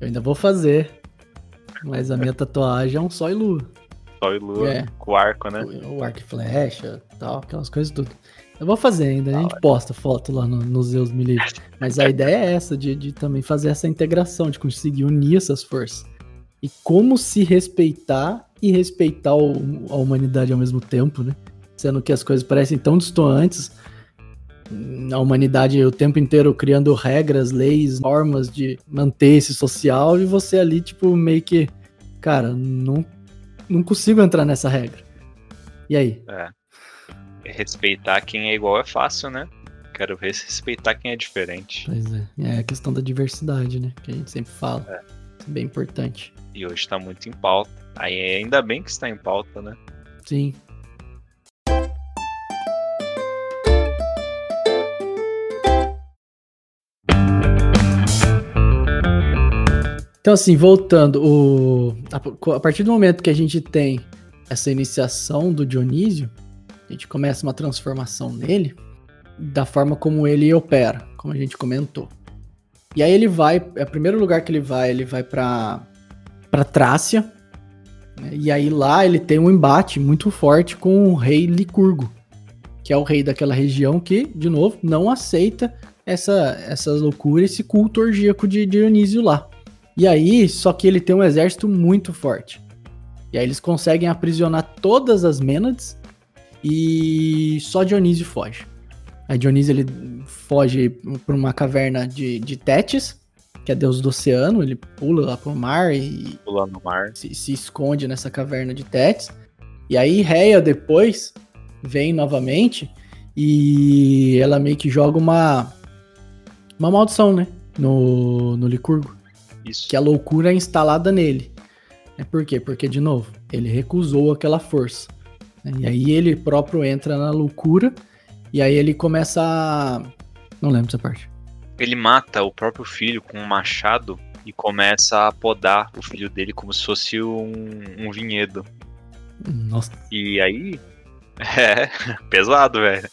Eu ainda vou fazer. Mas a minha tatuagem é um sol e lua. Sol e lua é. com arco, né? O, o arco e flecha tal, aquelas coisas tudo. Eu vou fazer ainda, a gente posta foto lá no, no Zeus Me Mas a ideia é essa, de, de também fazer essa integração, de conseguir unir essas forças. E como se respeitar e respeitar o, a humanidade ao mesmo tempo, né? Sendo que as coisas parecem tão distantes. A humanidade o tempo inteiro criando regras, leis, normas de manter esse social e você ali, tipo, meio que. Cara, não, não consigo entrar nessa regra. E aí? É. Respeitar quem é igual é fácil, né? Quero ver se respeitar quem é diferente. Pois é. É a questão da diversidade, né? Que a gente sempre fala. É. é bem importante. E hoje tá muito em pauta Aí ainda bem que está em pauta, né? Sim. Então, assim, voltando, o, a, a, partir do momento que a gente tem essa iniciação do Dionísio, a gente começa uma transformação nele, da forma como ele opera, como a gente comentou. E aí ele vai, é o primeiro lugar que ele vai, ele vai para para Trácia. Né? E aí lá ele tem um embate muito forte com o rei Licurgo, que é o rei daquela região que, de novo, não aceita essa essa loucura, esse culto orgíaco de Dionísio lá. E aí, só que ele tem um exército muito forte. E aí eles conseguem aprisionar todas as Mênades e só Dionísio foge. Aí Dionísio ele foge para uma caverna de, de Tétis, que é deus do oceano, ele pula lá pro mar e pula no mar. Se, se esconde nessa caverna de Tétis. E aí Reia depois vem novamente e ela meio que joga uma uma maldição, né, no, no Licurgo. Isso. Que a loucura é instalada nele. É por quê? Porque, de novo, ele recusou aquela força. Né? E aí ele próprio entra na loucura e aí ele começa a. Não lembro essa parte. Ele mata o próprio filho com um machado e começa a podar o filho dele como se fosse um, um vinhedo. Nossa. E aí. É, pesado, velho.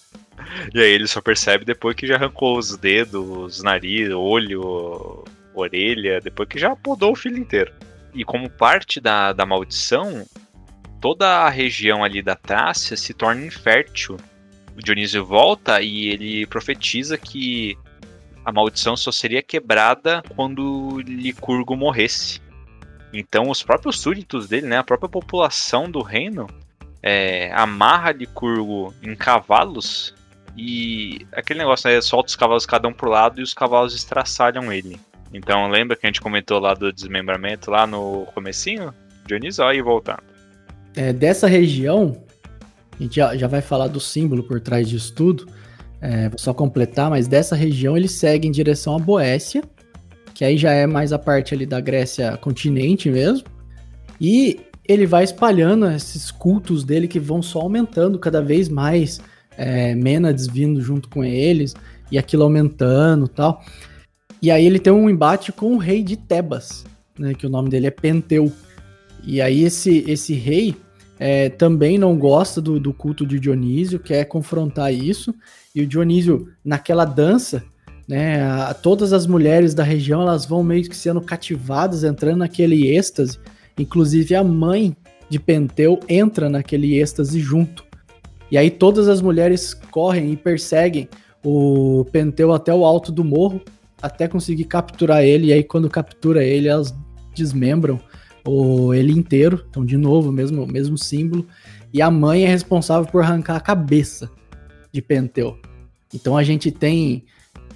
E aí ele só percebe depois que já arrancou os dedos, nariz, olho, orelha, depois que já podou o filho inteiro. E como parte da, da maldição, toda a região ali da Trácia se torna infértil o Dionísio volta e ele profetiza que a maldição só seria quebrada quando Licurgo morresse. Então os próprios súditos dele, né, a própria população do reino, é, amarra Licurgo em cavalos e aquele negócio, né, solta os cavalos cada um pro lado e os cavalos estraçalham ele. Então lembra que a gente comentou lá do desmembramento lá no comecinho? Dionísio, aí voltando. É, dessa região, a gente já, já vai falar do símbolo por trás disso tudo. É, vou só completar, mas dessa região ele segue em direção à Boécia, que aí já é mais a parte ali da Grécia continente mesmo. E ele vai espalhando esses cultos dele que vão só aumentando cada vez mais. É, Mênades vindo junto com eles, e aquilo aumentando tal. E aí ele tem um embate com o rei de Tebas, né, que o nome dele é Penteu. E aí esse, esse rei, é, também não gosta do, do, culto de Dionísio, quer confrontar isso. E o Dionísio, naquela dança, né, a, todas as mulheres da região elas vão meio que sendo cativadas, entrando naquele êxtase. Inclusive a mãe de Penteu entra naquele êxtase junto. E aí todas as mulheres correm e perseguem o Penteu até o alto do morro, até conseguir capturar ele. E aí quando captura ele, elas desmembram o, ele inteiro, então de novo, mesmo, mesmo símbolo. E a mãe é responsável por arrancar a cabeça de Penteu. Então a gente tem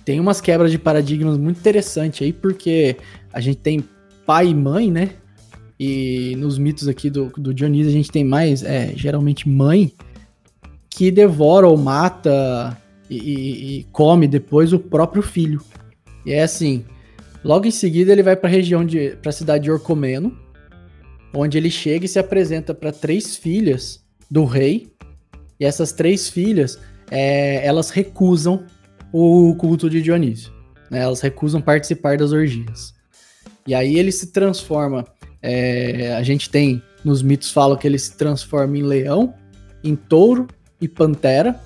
tem umas quebras de paradigmas muito interessantes aí, porque a gente tem pai e mãe, né? E nos mitos aqui do, do Dionísio a gente tem mais, é, geralmente mãe, que devora ou mata e, e, e come depois o próprio filho. E é assim, logo em seguida ele vai para a região de, para a cidade de Orcomeno, onde ele chega e se apresenta para três filhas do rei, e essas três filhas, é, elas recusam o culto de Dionísio, né? elas recusam participar das orgias. E aí ele se transforma, é, a gente tem, nos mitos fala que ele se transforma em leão, em touro e pantera,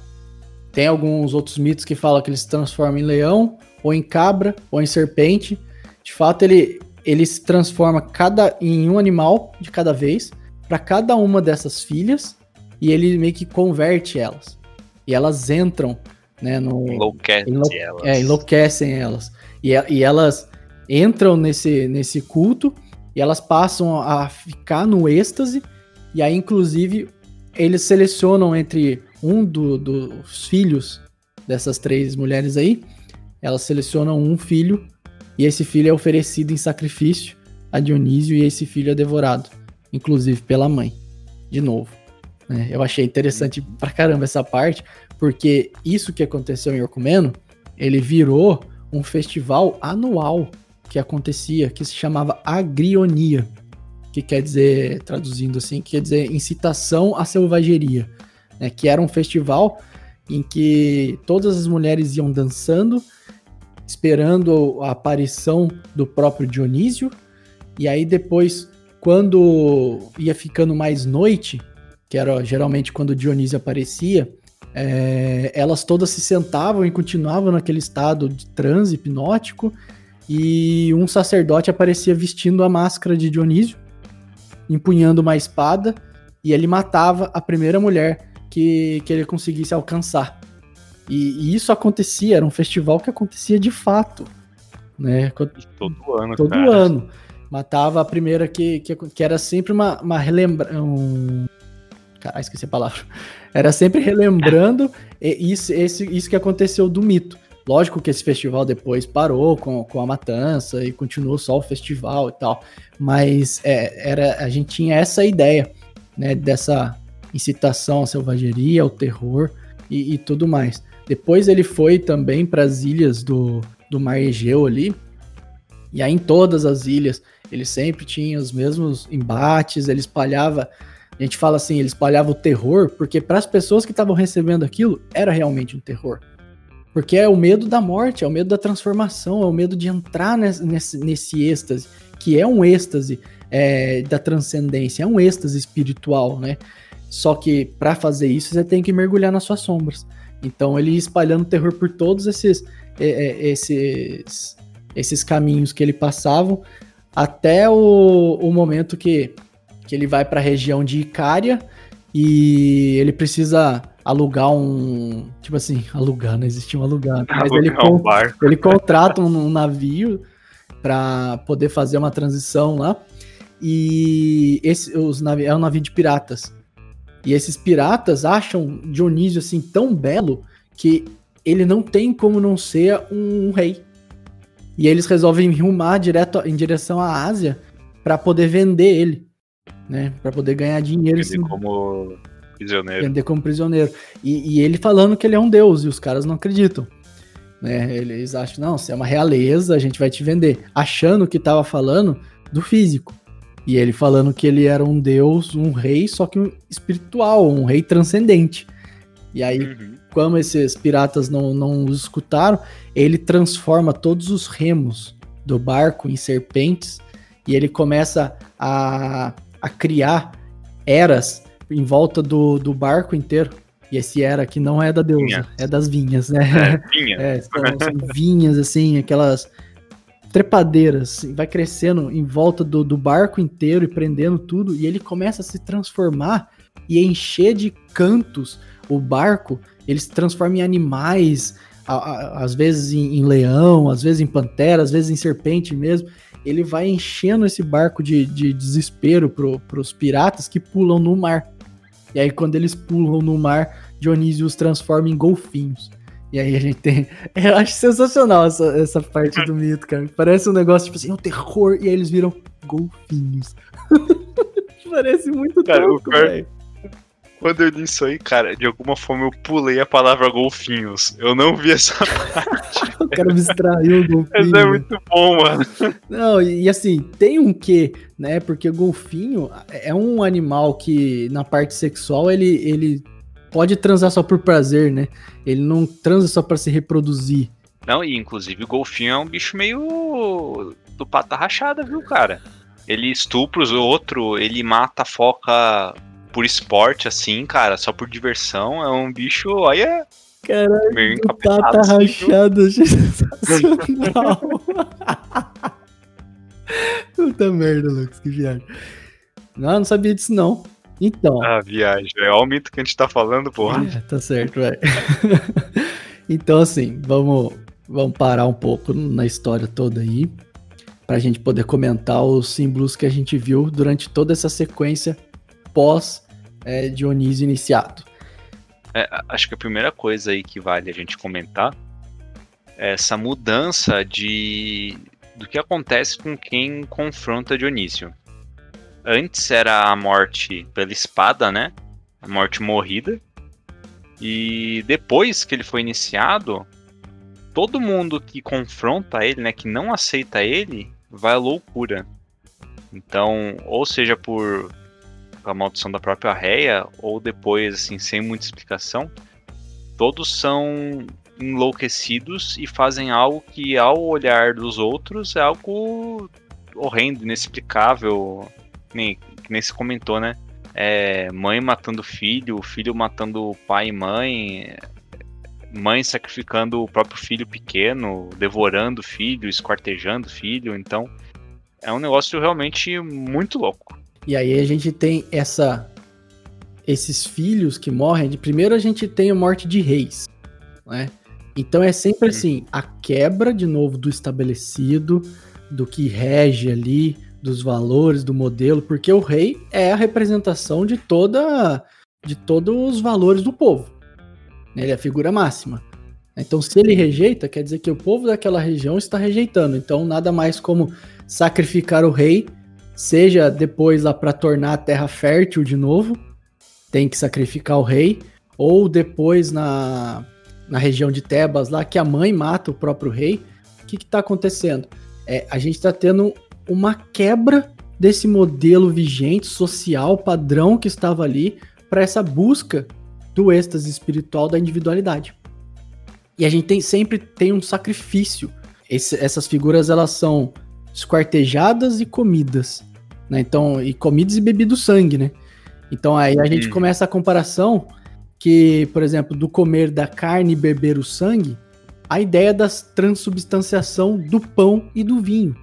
tem alguns outros mitos que falam que ele se transforma em leão, ou em cabra, ou em serpente. De fato, ele, ele se transforma cada em um animal de cada vez para cada uma dessas filhas e ele meio que converte elas. E elas entram, né, no Enlouquece enlou elas. É, enlouquecem elas. E, e elas entram nesse nesse culto e elas passam a ficar no êxtase e aí inclusive eles selecionam entre um do, dos filhos dessas três mulheres aí, elas selecionam um filho e esse filho é oferecido em sacrifício a Dionísio e esse filho é devorado, inclusive pela mãe. De novo. Né? Eu achei interessante pra caramba essa parte, porque isso que aconteceu em Orcumeno, ele virou um festival anual que acontecia, que se chamava Agrionia, que quer dizer, traduzindo assim, quer dizer incitação à selvageria, né? que era um festival em que todas as mulheres iam dançando esperando a aparição do próprio Dionísio. E aí depois, quando ia ficando mais noite, que era geralmente quando Dionísio aparecia, é, elas todas se sentavam e continuavam naquele estado de transe hipnótico, e um sacerdote aparecia vestindo a máscara de Dionísio, empunhando uma espada, e ele matava a primeira mulher que, que ele conseguisse alcançar. E, e isso acontecia, era um festival que acontecia de fato. Né? Todo ano, Todo cara. ano. Matava a primeira que, que, que era sempre uma, uma relembrança. Um... Caralho, esqueci a palavra. Era sempre relembrando isso, esse, isso que aconteceu do mito. Lógico que esse festival depois parou com, com a matança e continuou só o festival e tal. Mas é, era, a gente tinha essa ideia, né? Dessa incitação à selvageria, ao terror e, e tudo mais. Depois ele foi também para as ilhas do, do Mar Egeu ali. E aí em todas as ilhas ele sempre tinha os mesmos embates, ele espalhava a gente fala assim, ele espalhava o terror, porque para as pessoas que estavam recebendo aquilo, era realmente um terror. Porque é o medo da morte, é o medo da transformação, é o medo de entrar nesse, nesse, êxtase, que é um êxtase é, da transcendência, é um êxtase espiritual, né? Só que para fazer isso, você tem que mergulhar nas suas sombras. Então ele ia espalhando terror por todos esses, é, é, esses, esses caminhos que ele passava, até o, o momento que que ele vai para a região de Icária e ele precisa alugar um. Tipo assim, alugar, não existia um alugar. Mas ele, um barco. ele contrata um, um navio para poder fazer uma transição lá. E esse os navi é um navio de piratas. E esses piratas acham Dionísio assim tão belo que ele não tem como não ser um, um rei. E eles resolvem rumar direto em direção à Ásia para poder vender ele né? Para poder ganhar dinheiro. Vender como prisioneiro. Vender como prisioneiro. E, e, ele falando que ele é um deus, e os caras não acreditam. Né? Eles acham, não, você é uma realeza, a gente vai te vender. Achando que tava falando do físico. E ele falando que ele era um deus, um rei, só que um espiritual, um rei transcendente. E aí, uhum. como esses piratas não, não os escutaram, ele transforma todos os remos do barco em serpentes e ele começa a a criar eras em volta do, do barco inteiro. E esse era que não é da deusa, Vinha. é das vinhas, né? É, vinha. É, são, são vinhas, assim, aquelas trepadeiras, vai crescendo em volta do, do barco inteiro e prendendo tudo, e ele começa a se transformar e encher de cantos o barco, ele se transforma em animais, a, a, às vezes em, em, leão, às vezes em pantera, às vezes em serpente mesmo, ele vai enchendo esse barco de, de desespero pro, pros piratas que pulam no mar. E aí, quando eles pulam no mar, Dionísio os transforma em golfinhos. E aí a gente tem. Eu acho sensacional essa, essa parte do mito, cara. Parece um negócio tipo assim, um terror, e aí eles viram golfinhos. Parece muito cara, louco, velho. Quando eu li isso aí, cara, de alguma forma eu pulei a palavra golfinhos. Eu não vi essa parte. o cara me distraiu o golfinho. Isso é muito bom, mano. Não, e assim, tem um quê, né? Porque o golfinho é um animal que, na parte sexual, ele, ele pode transar só por prazer, né? Ele não transa só para se reproduzir. Não, e inclusive o golfinho é um bicho meio do pata rachada, viu, cara? Ele estupra os outros, ele mata a foca por esporte, assim, cara, só por diversão, é um bicho, olha. Caralho, meio. Tá, tá rachado, sensacional. Puta merda, Lucas, que viagem. Não, não sabia disso, não. Então. Ah, viagem. É o mito que a gente tá falando, porra. É, tá certo, velho. então, assim, vamos, vamos parar um pouco na história toda aí. Pra gente poder comentar os símbolos que a gente viu durante toda essa sequência pós é, Dionísio iniciado. É, acho que a primeira coisa aí que vale a gente comentar é essa mudança de do que acontece com quem confronta Dionísio. Antes era a morte pela espada, né? A morte morrida. E depois que ele foi iniciado, todo mundo que confronta ele, né, que não aceita ele, vai à loucura. Então, ou seja por a maldição da própria Reia, ou depois, assim, sem muita explicação, todos são enlouquecidos e fazem algo que, ao olhar dos outros, é algo horrendo, inexplicável, nem, que nem se comentou, né? é mãe matando filho, filho matando pai e mãe, mãe sacrificando o próprio filho pequeno, devorando filho, esquartejando filho. Então, é um negócio realmente muito louco. E aí a gente tem essa esses filhos que morrem. De primeiro a gente tem a morte de reis, né? Então é sempre assim, a quebra de novo do estabelecido, do que rege ali, dos valores, do modelo, porque o rei é a representação de toda de todos os valores do povo. Ele é a figura máxima. Então, se ele rejeita, quer dizer que o povo daquela região está rejeitando. Então, nada mais como sacrificar o rei, seja depois lá para tornar a terra fértil de novo, tem que sacrificar o rei, ou depois na, na região de Tebas lá, que a mãe mata o próprio rei. O que está acontecendo? É, a gente está tendo uma quebra desse modelo vigente, social, padrão que estava ali, para essa busca do êxtase espiritual da individualidade. E a gente tem, sempre tem um sacrifício. Esse, essas figuras elas são esquartejadas e comidas, né? Então, e comidas e bebido sangue, né? Então aí a gente uhum. começa a comparação que, por exemplo, do comer da carne e beber o sangue, a ideia da transubstanciação do pão e do vinho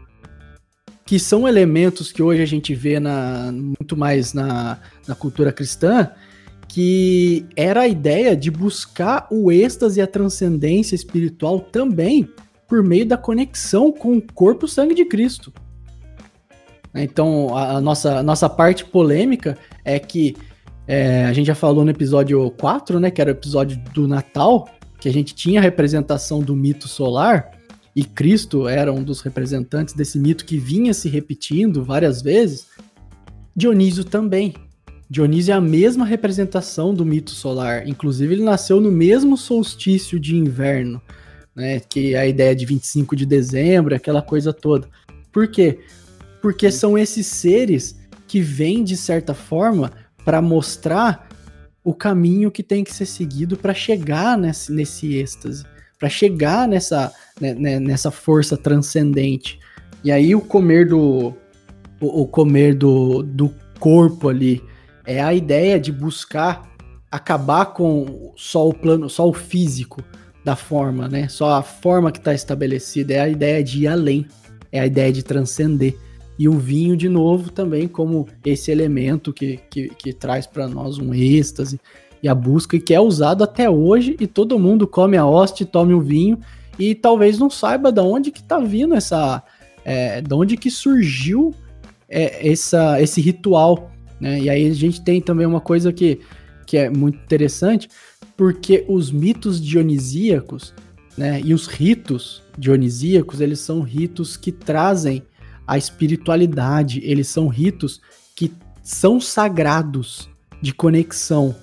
que são elementos que hoje a gente vê na, muito mais na, na cultura cristã, que era a ideia de buscar o êxtase e a transcendência espiritual também por meio da conexão com o corpo e sangue de Cristo. Então, a, nossa, a nossa parte polêmica é que é, a gente já falou no episódio 4, né, que era o episódio do Natal, que a gente tinha a representação do mito solar, e Cristo era um dos representantes desse mito que vinha se repetindo várias vezes, Dionísio também. Dionísio é a mesma representação do mito solar, inclusive ele nasceu no mesmo solstício de inverno, né, que é a ideia de 25 de dezembro, aquela coisa toda. Por quê? Porque são esses seres que vêm de certa forma para mostrar o caminho que tem que ser seguido para chegar nesse, nesse êxtase para chegar nessa, né, né, nessa força transcendente. E aí o comer do o, comer do, do corpo ali é a ideia de buscar acabar com só o plano, só o físico da forma, né? Só a forma que está estabelecida é a ideia de ir além, é a ideia de transcender. E o vinho, de novo, também como esse elemento que, que, que traz para nós um êxtase, e a busca, e que é usado até hoje, e todo mundo come a hoste, tome o vinho, e talvez não saiba de onde que tá vindo essa. É, de onde que surgiu é, essa, esse ritual. Né? E aí a gente tem também uma coisa que, que é muito interessante, porque os mitos dionisíacos né, e os ritos dionisíacos, eles são ritos que trazem a espiritualidade, eles são ritos que são sagrados de conexão,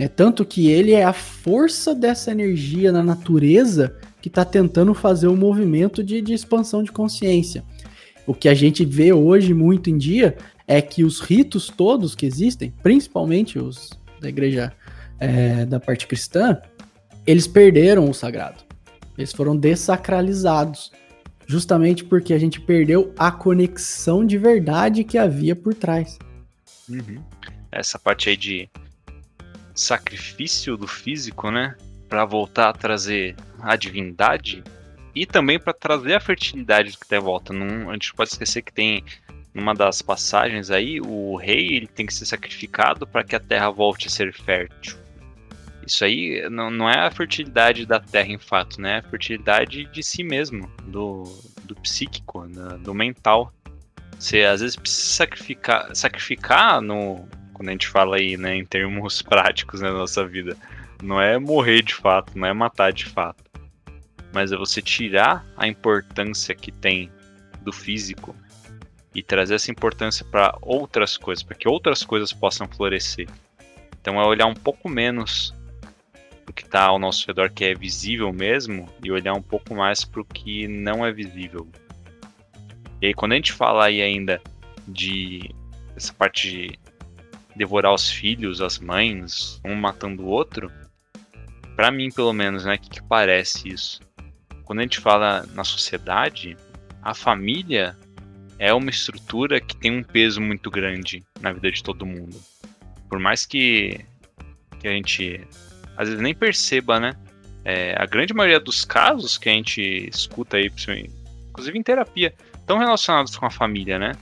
né? Tanto que ele é a força dessa energia na natureza que está tentando fazer um movimento de, de expansão de consciência. O que a gente vê hoje muito em dia é que os ritos todos que existem, principalmente os da igreja é, da parte cristã, eles perderam o sagrado. Eles foram desacralizados. Justamente porque a gente perdeu a conexão de verdade que havia por trás. Uhum. Essa parte aí de sacrifício do físico, né? Para voltar a trazer a divindade e também para trazer a fertilidade que der volta. Não, a gente pode esquecer que tem numa das passagens aí o rei ele tem que ser sacrificado para que a terra volte a ser fértil. Isso aí não, não é a fertilidade da terra em fato, né? É a fertilidade de si mesmo, do, do psíquico, né? do mental. Você às vezes precisa sacrificar, sacrificar no, quando a gente fala aí, né, em termos práticos na nossa vida. Não é morrer de fato, não é matar de fato. Mas é você tirar a importância que tem do físico e trazer essa importância para outras coisas, para que outras coisas possam florescer. Então é olhar um pouco menos o que está ao nosso redor, que é visível mesmo, e olhar um pouco mais para o que não é visível. E aí, quando a gente fala aí ainda de essa parte de devorar os filhos, as mães, um matando o outro, para mim pelo menos, né, que, que parece isso? Quando a gente fala na sociedade, a família é uma estrutura que tem um peso muito grande na vida de todo mundo. Por mais que, que a gente às vezes nem perceba, né? É, a grande maioria dos casos que a gente escuta aí, inclusive em terapia, estão relacionados com a família, né?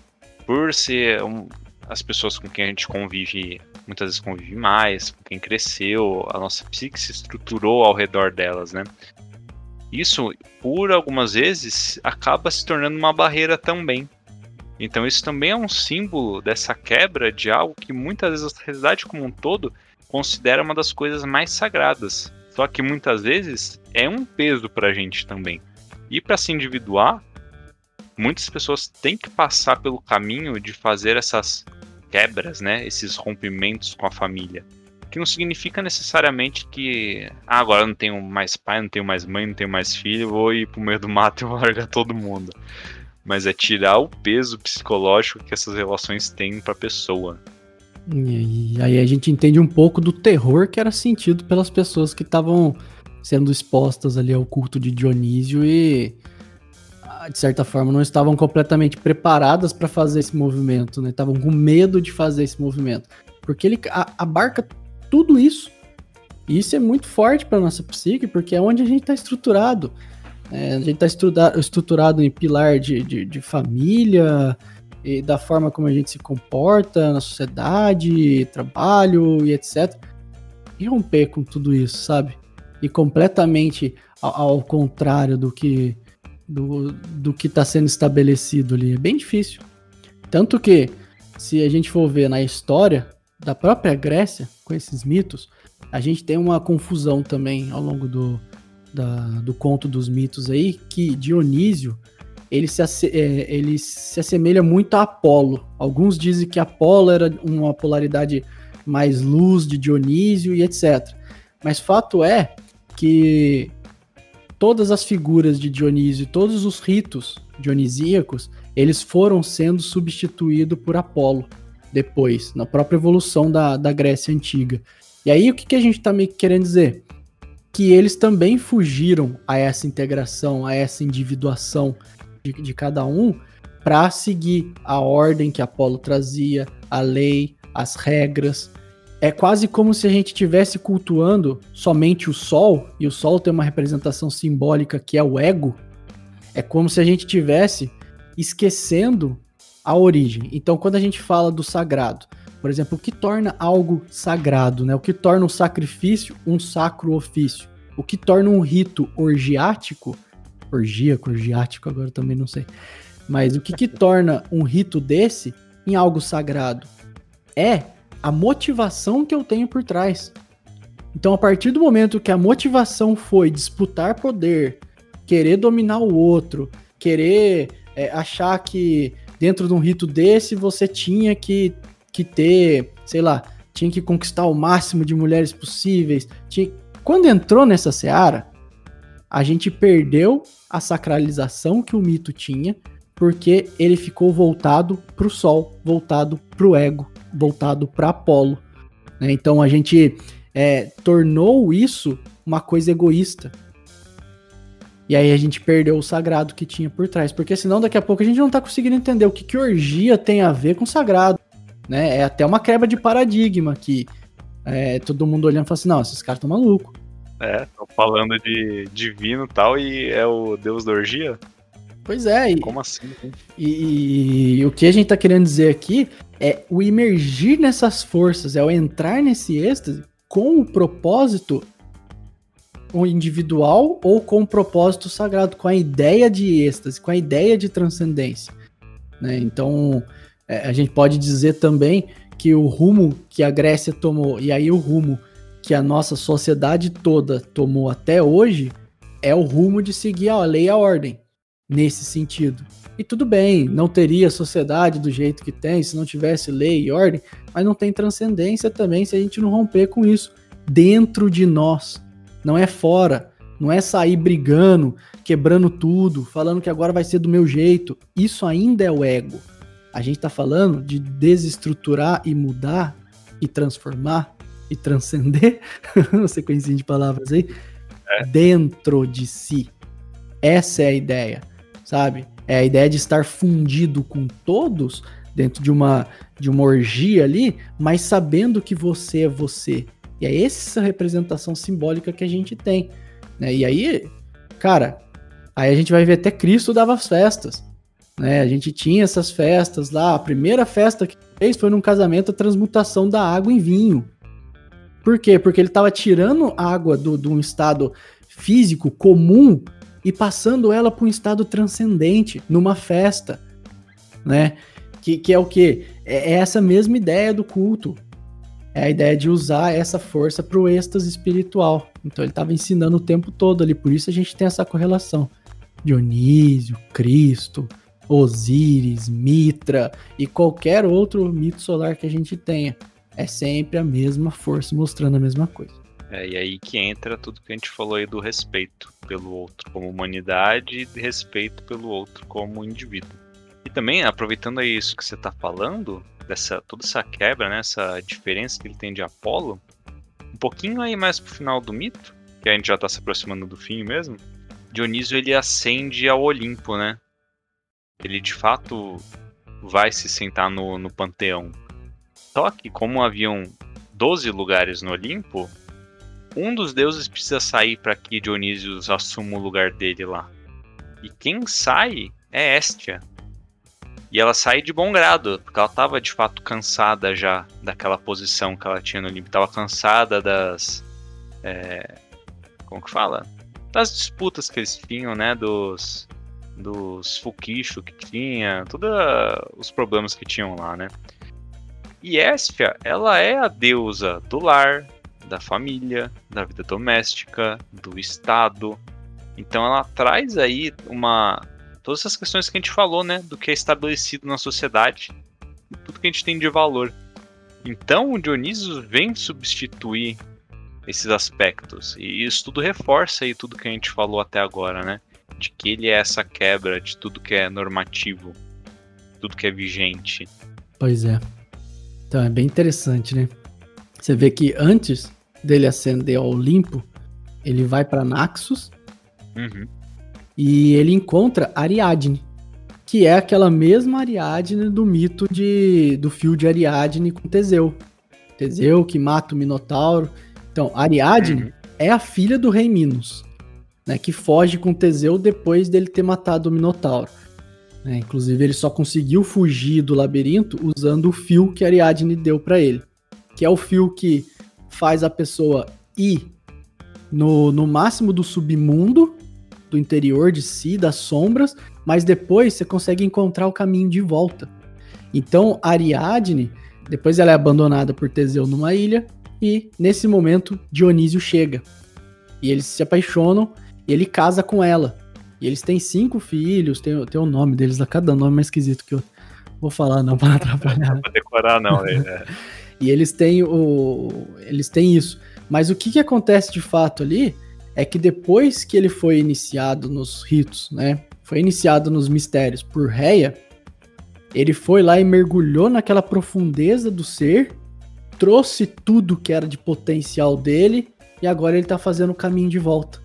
Por ser um, as pessoas com quem a gente convive, muitas vezes convive mais, com quem cresceu, a nossa psique se estruturou ao redor delas, né? Isso, por algumas vezes, acaba se tornando uma barreira também. Então, isso também é um símbolo dessa quebra de algo que muitas vezes a sociedade como um todo considera uma das coisas mais sagradas. Só que muitas vezes é um peso para a gente também. E para se individuar, muitas pessoas têm que passar pelo caminho de fazer essas quebras, né? Esses rompimentos com a família que não significa necessariamente que ah, agora não tenho mais pai, não tenho mais mãe, não tenho mais filho, vou ir pro meio do mato e vou largar todo mundo. Mas é tirar o peso psicológico que essas relações têm pra pessoa. E aí a gente entende um pouco do terror que era sentido pelas pessoas que estavam sendo expostas ali ao culto de Dionísio e de certa forma não estavam completamente preparadas para fazer esse movimento, né? Estavam com medo de fazer esse movimento, porque ele abarca tudo isso. E isso é muito forte para nossa psique, porque é onde a gente está estruturado. É, a gente está estruturado em pilar de, de, de, família, e da forma como a gente se comporta na sociedade, trabalho e etc. E romper com tudo isso, sabe? E completamente ao, ao contrário do que do, do que está sendo estabelecido ali. É bem difícil. Tanto que, se a gente for ver na história, da própria Grécia, com esses mitos, a gente tem uma confusão também ao longo do, da, do conto dos mitos aí, que Dionísio, ele se, é, ele se assemelha muito a Apolo. Alguns dizem que Apolo era uma polaridade mais luz de Dionísio e etc. Mas fato é que todas as figuras de Dionísio, todos os ritos dionisíacos, eles foram sendo substituídos por Apolo depois, na própria evolução da, da Grécia Antiga. E aí o que, que a gente está meio que querendo dizer? Que eles também fugiram a essa integração, a essa individuação de, de cada um para seguir a ordem que Apolo trazia, a lei, as regras. É quase como se a gente estivesse cultuando somente o Sol, e o Sol tem uma representação simbólica que é o ego. É como se a gente estivesse esquecendo a origem. Então, quando a gente fala do sagrado, por exemplo, o que torna algo sagrado, né? O que torna um sacrifício um sacro ofício? O que torna um rito orgiático, orgíaco, orgiático, agora também não sei. Mas o que, que torna um rito desse em algo sagrado? É a motivação que eu tenho por trás. Então, a partir do momento que a motivação foi disputar poder, querer dominar o outro, querer é, achar que dentro de um rito desse você tinha que, que ter, sei lá, tinha que conquistar o máximo de mulheres possíveis. Tinha... Quando entrou nessa seara, a gente perdeu a sacralização que o mito tinha, porque ele ficou voltado para o sol, voltado para o ego, voltado para Apolo. Né? Então a gente é, tornou isso uma coisa egoísta. E aí a gente perdeu o sagrado que tinha por trás. Porque senão daqui a pouco a gente não tá conseguindo entender o que, que orgia tem a ver com sagrado. Né? É até uma quebra de paradigma que é, todo mundo olhando e fala assim, não, esses caras estão malucos. É, falando de divino tal, e é o deus da orgia? Pois é. E, Como assim? E, e, e, o que a gente tá querendo dizer aqui é o emergir nessas forças, é o entrar nesse êxtase com o propósito individual ou com o propósito sagrado, com a ideia de êxtase, com a ideia de transcendência. Né? Então, é, a gente pode dizer também que o rumo que a Grécia tomou, e aí o rumo que a nossa sociedade toda tomou até hoje, é o rumo de seguir a lei e a ordem, nesse sentido. E tudo bem, não teria sociedade do jeito que tem se não tivesse lei e ordem, mas não tem transcendência também se a gente não romper com isso dentro de nós não é fora, não é sair brigando, quebrando tudo, falando que agora vai ser do meu jeito. Isso ainda é o ego. A gente tá falando de desestruturar e mudar e transformar e transcender, uma sequência de palavras aí, é. dentro de si. Essa é a ideia, sabe? É a ideia de estar fundido com todos dentro de uma de uma orgia ali, mas sabendo que você é você. E é essa representação simbólica que a gente tem, né? E aí, cara, aí a gente vai ver até Cristo dava as festas, né? A gente tinha essas festas lá, a primeira festa que fez foi num casamento a transmutação da água em vinho. Por quê? Porque ele estava tirando água do, de um estado físico comum e passando ela para um estado transcendente numa festa, né? Que, que é o que? É, é essa mesma ideia do culto. É a ideia de usar essa força para o êxtase espiritual. Então ele estava ensinando o tempo todo ali, por isso a gente tem essa correlação. Dionísio, Cristo, Osíris, Mitra e qualquer outro mito solar que a gente tenha. É sempre a mesma força mostrando a mesma coisa. É, e aí que entra tudo que a gente falou aí do respeito pelo outro como humanidade e respeito pelo outro como indivíduo. E também, aproveitando aí isso que você está falando, dessa toda essa quebra, né, essa diferença que ele tem de Apolo, um pouquinho aí mais pro final do mito, que a gente já está se aproximando do fim mesmo, Dionísio ele ascende ao Olimpo, né? Ele de fato vai se sentar no, no panteão. Só que como haviam 12 lugares no Olimpo, um dos deuses precisa sair para que Dionísio assuma o lugar dele lá. E quem sai é Estia. E ela sai de bom grado, porque ela estava de fato cansada já daquela posição que ela tinha no Olimpo. Estava cansada das. É, como que fala? Das disputas que eles tinham, né? Dos. Dos Fukicho que tinha, todos os problemas que tinham lá, né? E Esfia, ela é a deusa do lar, da família, da vida doméstica, do Estado. Então ela traz aí uma todas essas questões que a gente falou, né, do que é estabelecido na sociedade, tudo que a gente tem de valor. Então o Dionísio vem substituir esses aspectos e isso tudo reforça aí tudo que a gente falou até agora, né, de que ele é essa quebra de tudo que é normativo, tudo que é vigente. Pois é. Então é bem interessante, né? Você vê que antes dele ascender ao Olimpo, ele vai para Naxos uhum. e ele encontra Ariadne, que é aquela mesma Ariadne do mito de, do fio de Ariadne com Teseu. Teseu que mata o Minotauro. Então, Ariadne uhum. é a filha do rei Minos, né, que foge com Teseu depois dele ter matado o Minotauro. É, inclusive, ele só conseguiu fugir do labirinto usando o fio que Ariadne deu para ele, que é o fio que faz a pessoa ir no, no máximo do submundo, do interior de si, das sombras, mas depois você consegue encontrar o caminho de volta. Então, Ariadne, depois ela é abandonada por Teseu numa ilha, e nesse momento Dionísio chega. E eles se apaixonam, e ele casa com ela. E eles têm cinco filhos, tem, tem o nome deles, a cada nome mais esquisito que eu vou falar, não para atrapalhar. Não pra decorar, não. É. E eles têm o. Eles têm isso. Mas o que, que acontece de fato ali é que depois que ele foi iniciado nos ritos, né? Foi iniciado nos mistérios por Reia, ele foi lá e mergulhou naquela profundeza do ser, trouxe tudo que era de potencial dele, e agora ele tá fazendo o caminho de volta.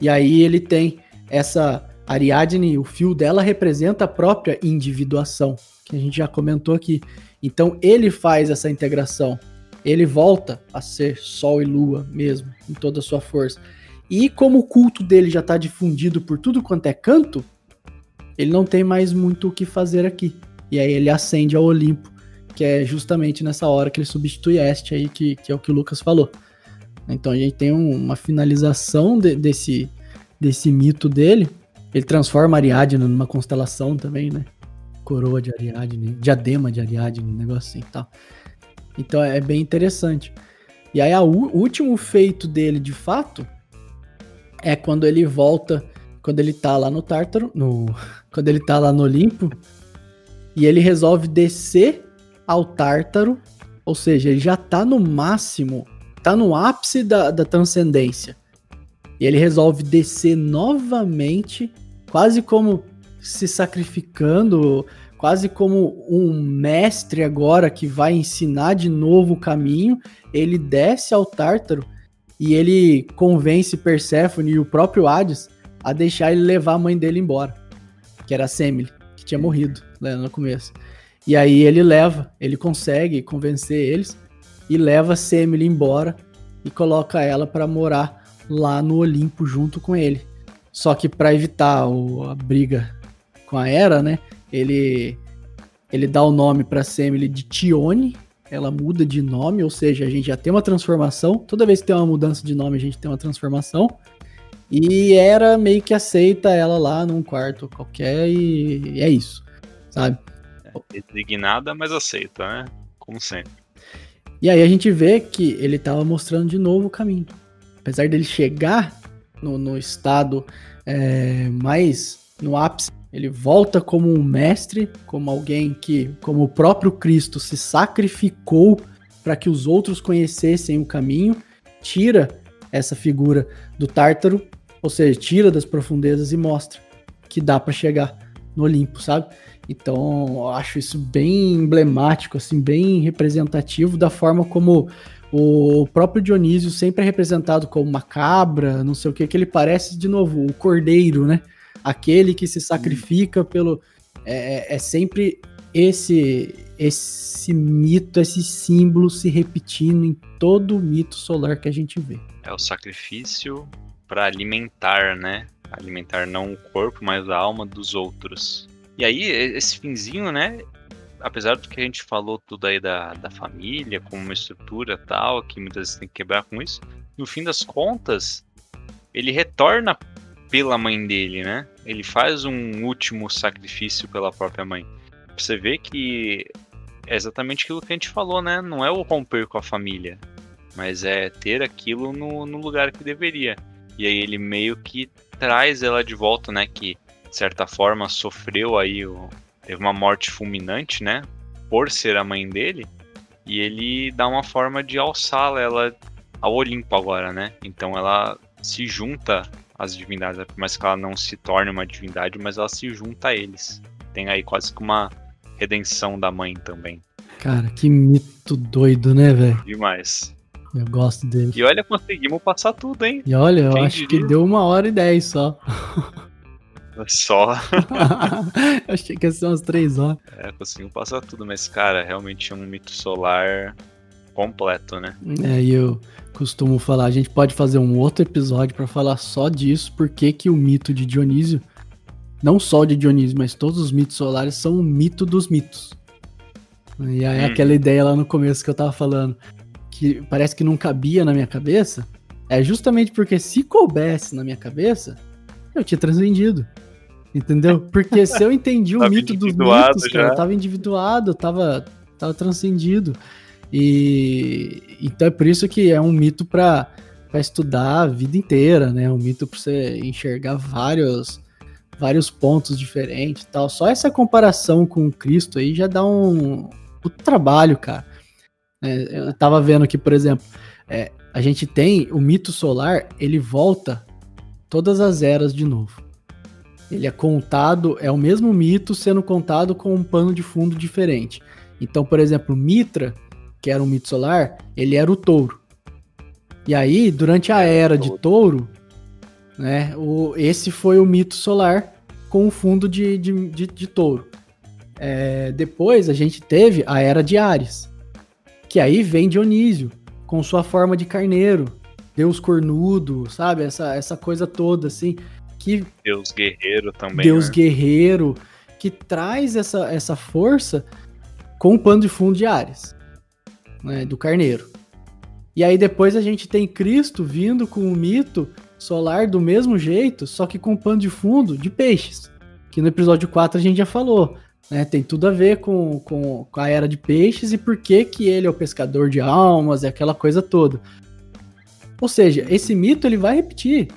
E aí ele tem essa Ariadne, o fio dela representa a própria individuação, que a gente já comentou aqui. Então ele faz essa integração. Ele volta a ser Sol e Lua mesmo, em toda a sua força. E como o culto dele já está difundido por tudo quanto é canto, ele não tem mais muito o que fazer aqui. E aí ele ascende ao Olimpo, que é justamente nessa hora que ele substitui Este aí, que, que é o que o Lucas falou. Então a gente tem um, uma finalização de, desse, desse mito dele. Ele transforma Ariadne numa constelação também, né? Coroa de Ariadne, diadema de Ariadne, um negócio assim e tal. Então é bem interessante. E aí o último feito dele, de fato, é quando ele volta, quando ele tá lá no Tártaro, no, quando ele tá lá no Olimpo, e ele resolve descer ao Tártaro, ou seja, ele já tá no máximo, tá no ápice da, da transcendência. E ele resolve descer novamente, quase como se sacrificando, quase como um mestre agora que vai ensinar de novo o caminho. Ele desce ao Tártaro e ele convence Perséfone e o próprio Hades a deixar ele levar a mãe dele embora, que era a Semele, que tinha morrido né, no começo. E aí ele leva, ele consegue convencer eles e leva a Semele embora e coloca ela para morar lá no Olimpo junto com ele. Só que para evitar o, a briga com a Hera, né? Ele ele dá o nome para Semele de Tione, ela muda de nome, ou seja, a gente já tem uma transformação. Toda vez que tem uma mudança de nome, a gente tem uma transformação. E era meio que aceita ela lá num quarto qualquer e é isso, sabe? É, designada, mas aceita, né? Como sempre. E aí a gente vê que ele tava mostrando de novo o caminho. Apesar dele chegar no, no estado é, mais no ápice, ele volta como um mestre, como alguém que, como o próprio Cristo, se sacrificou para que os outros conhecessem o caminho, tira essa figura do Tártaro ou seja, tira das profundezas e mostra que dá para chegar no Olimpo, sabe? Então, eu acho isso bem emblemático, assim, bem representativo da forma como o próprio Dionísio sempre é representado como uma cabra, não sei o que, que ele parece, de novo, o cordeiro, né? Aquele que se sacrifica pelo. É, é, é sempre esse esse mito, esse símbolo se repetindo em todo o mito solar que a gente vê. É o sacrifício para alimentar, né? Alimentar não o corpo, mas a alma dos outros. E aí, esse finzinho, né? Apesar do que a gente falou tudo aí da, da família, como uma estrutura tal, que muitas vezes tem que quebrar com isso, no fim das contas, ele retorna pela mãe dele, né? Ele faz um último sacrifício pela própria mãe. Você vê que é exatamente aquilo que a gente falou, né? Não é o romper com a família, mas é ter aquilo no, no lugar que deveria. E aí ele meio que traz ela de volta, né? Que de certa forma sofreu aí, teve uma morte fulminante, né? Por ser a mãe dele. E ele dá uma forma de alçá-la ela ao Olimpo agora, né? Então ela se junta às divindades, por mais que ela não se torne uma divindade, mas ela se junta a eles. Tem aí quase que uma redenção da mãe também. Cara, que mito doido, né, velho? Demais. Eu gosto dele. E olha, conseguimos passar tudo, hein? E olha, eu Quem acho diria? que deu uma hora e dez só. Só. Achei que ia ser umas três horas. É, conseguimos passar tudo, mas, cara, realmente é um mito solar completo, né? É, e eu costumo falar, a gente pode fazer um outro episódio para falar só disso, porque que o mito de Dionísio, não só de Dionísio, mas todos os mitos solares são o mito dos mitos. E aí hum. aquela ideia lá no começo que eu tava falando que parece que não cabia na minha cabeça, é justamente porque se coubesse na minha cabeça, eu tinha transcendido. Entendeu? Porque se eu entendi o mito dos mitos, cara, eu tava individuado, eu tava, tava transcendido. E então é por isso que é um mito para estudar a vida inteira, né? Um mito para você enxergar vários vários pontos diferentes, tal. Só essa comparação com Cristo aí já dá um, um trabalho, cara. É, eu tava vendo aqui, por exemplo, é, a gente tem o mito solar, ele volta todas as eras de novo. Ele é contado, é o mesmo mito sendo contado com um pano de fundo diferente. Então, por exemplo, Mitra, que era um mito solar, ele era o touro. E aí, durante a era de touro, né, o, esse foi o mito solar com o fundo de, de, de, de touro. É, depois a gente teve a era de Ares, que aí vem Dionísio, com sua forma de carneiro, Deus cornudo, sabe? Essa, essa coisa toda, assim. Que Deus guerreiro também. Deus né? guerreiro, que traz essa, essa força com o pano de fundo de Ares, né? Do carneiro. E aí depois a gente tem Cristo vindo com o mito solar do mesmo jeito, só que com pano de fundo de peixes. Que no episódio 4 a gente já falou. Né, tem tudo a ver com, com, com, a era de peixes e por que, que ele é o pescador de almas e aquela coisa toda. Ou seja, esse mito ele vai repetir.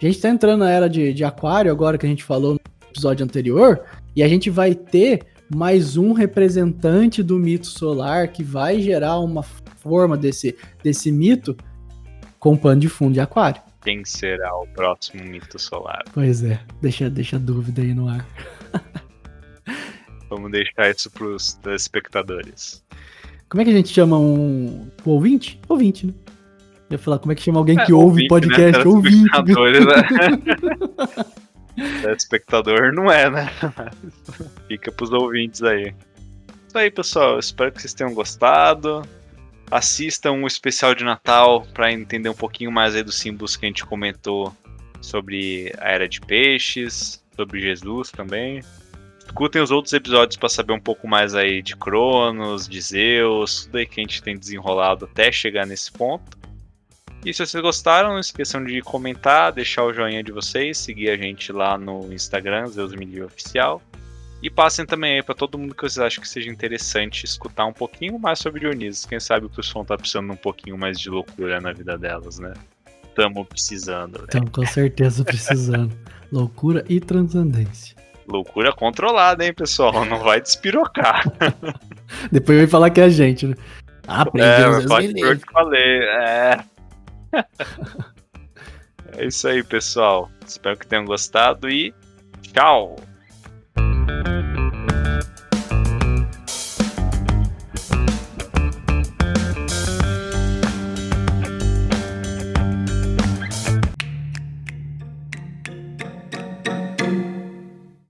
A gente está entrando na era de, de aquário agora que a gente falou no episódio anterior e a gente vai ter mais um representante do mito solar que vai gerar uma forma desse, desse mito com pano de fundo de aquário. Quem será o próximo mito solar? Pois é, deixa, deixa a dúvida aí no ar. Vamos deixar isso pros telespectadores. Como é que a gente chama um, um ouvinte? Ouvinte, né? Eu ia falar, como é que chama alguém é, que ouve ouvinte, né? podcast? Né? Ouvinte. Né? Telespectador não é, né? Fica pros ouvintes aí. Isso aí, pessoal. Espero que vocês tenham gostado. Assistam um especial de Natal para entender um pouquinho mais aí dos símbolos que a gente comentou sobre a Era de Peixes, sobre Jesus também. Escutem os outros episódios para saber um pouco mais aí de Cronos, de Zeus, tudo aí que a gente tem desenrolado até chegar nesse ponto. E se vocês gostaram, não esqueçam de comentar, deixar o joinha de vocês, seguir a gente lá no Instagram, Zeus Milho Oficial. E passem também aí para todo mundo que vocês acham que seja interessante escutar um pouquinho mais sobre Dionísio. Quem sabe o pessoal tá precisando um pouquinho mais de loucura na vida delas, né? Tamo precisando. Né? Estamos com certeza precisando. loucura e transcendência. Loucura controlada, hein, pessoal? Não vai despirocar. Depois vai falar que é a gente, né? Ah, aprendeu é, pode que eu te falei. É. é isso aí, pessoal. Espero que tenham gostado e tchau!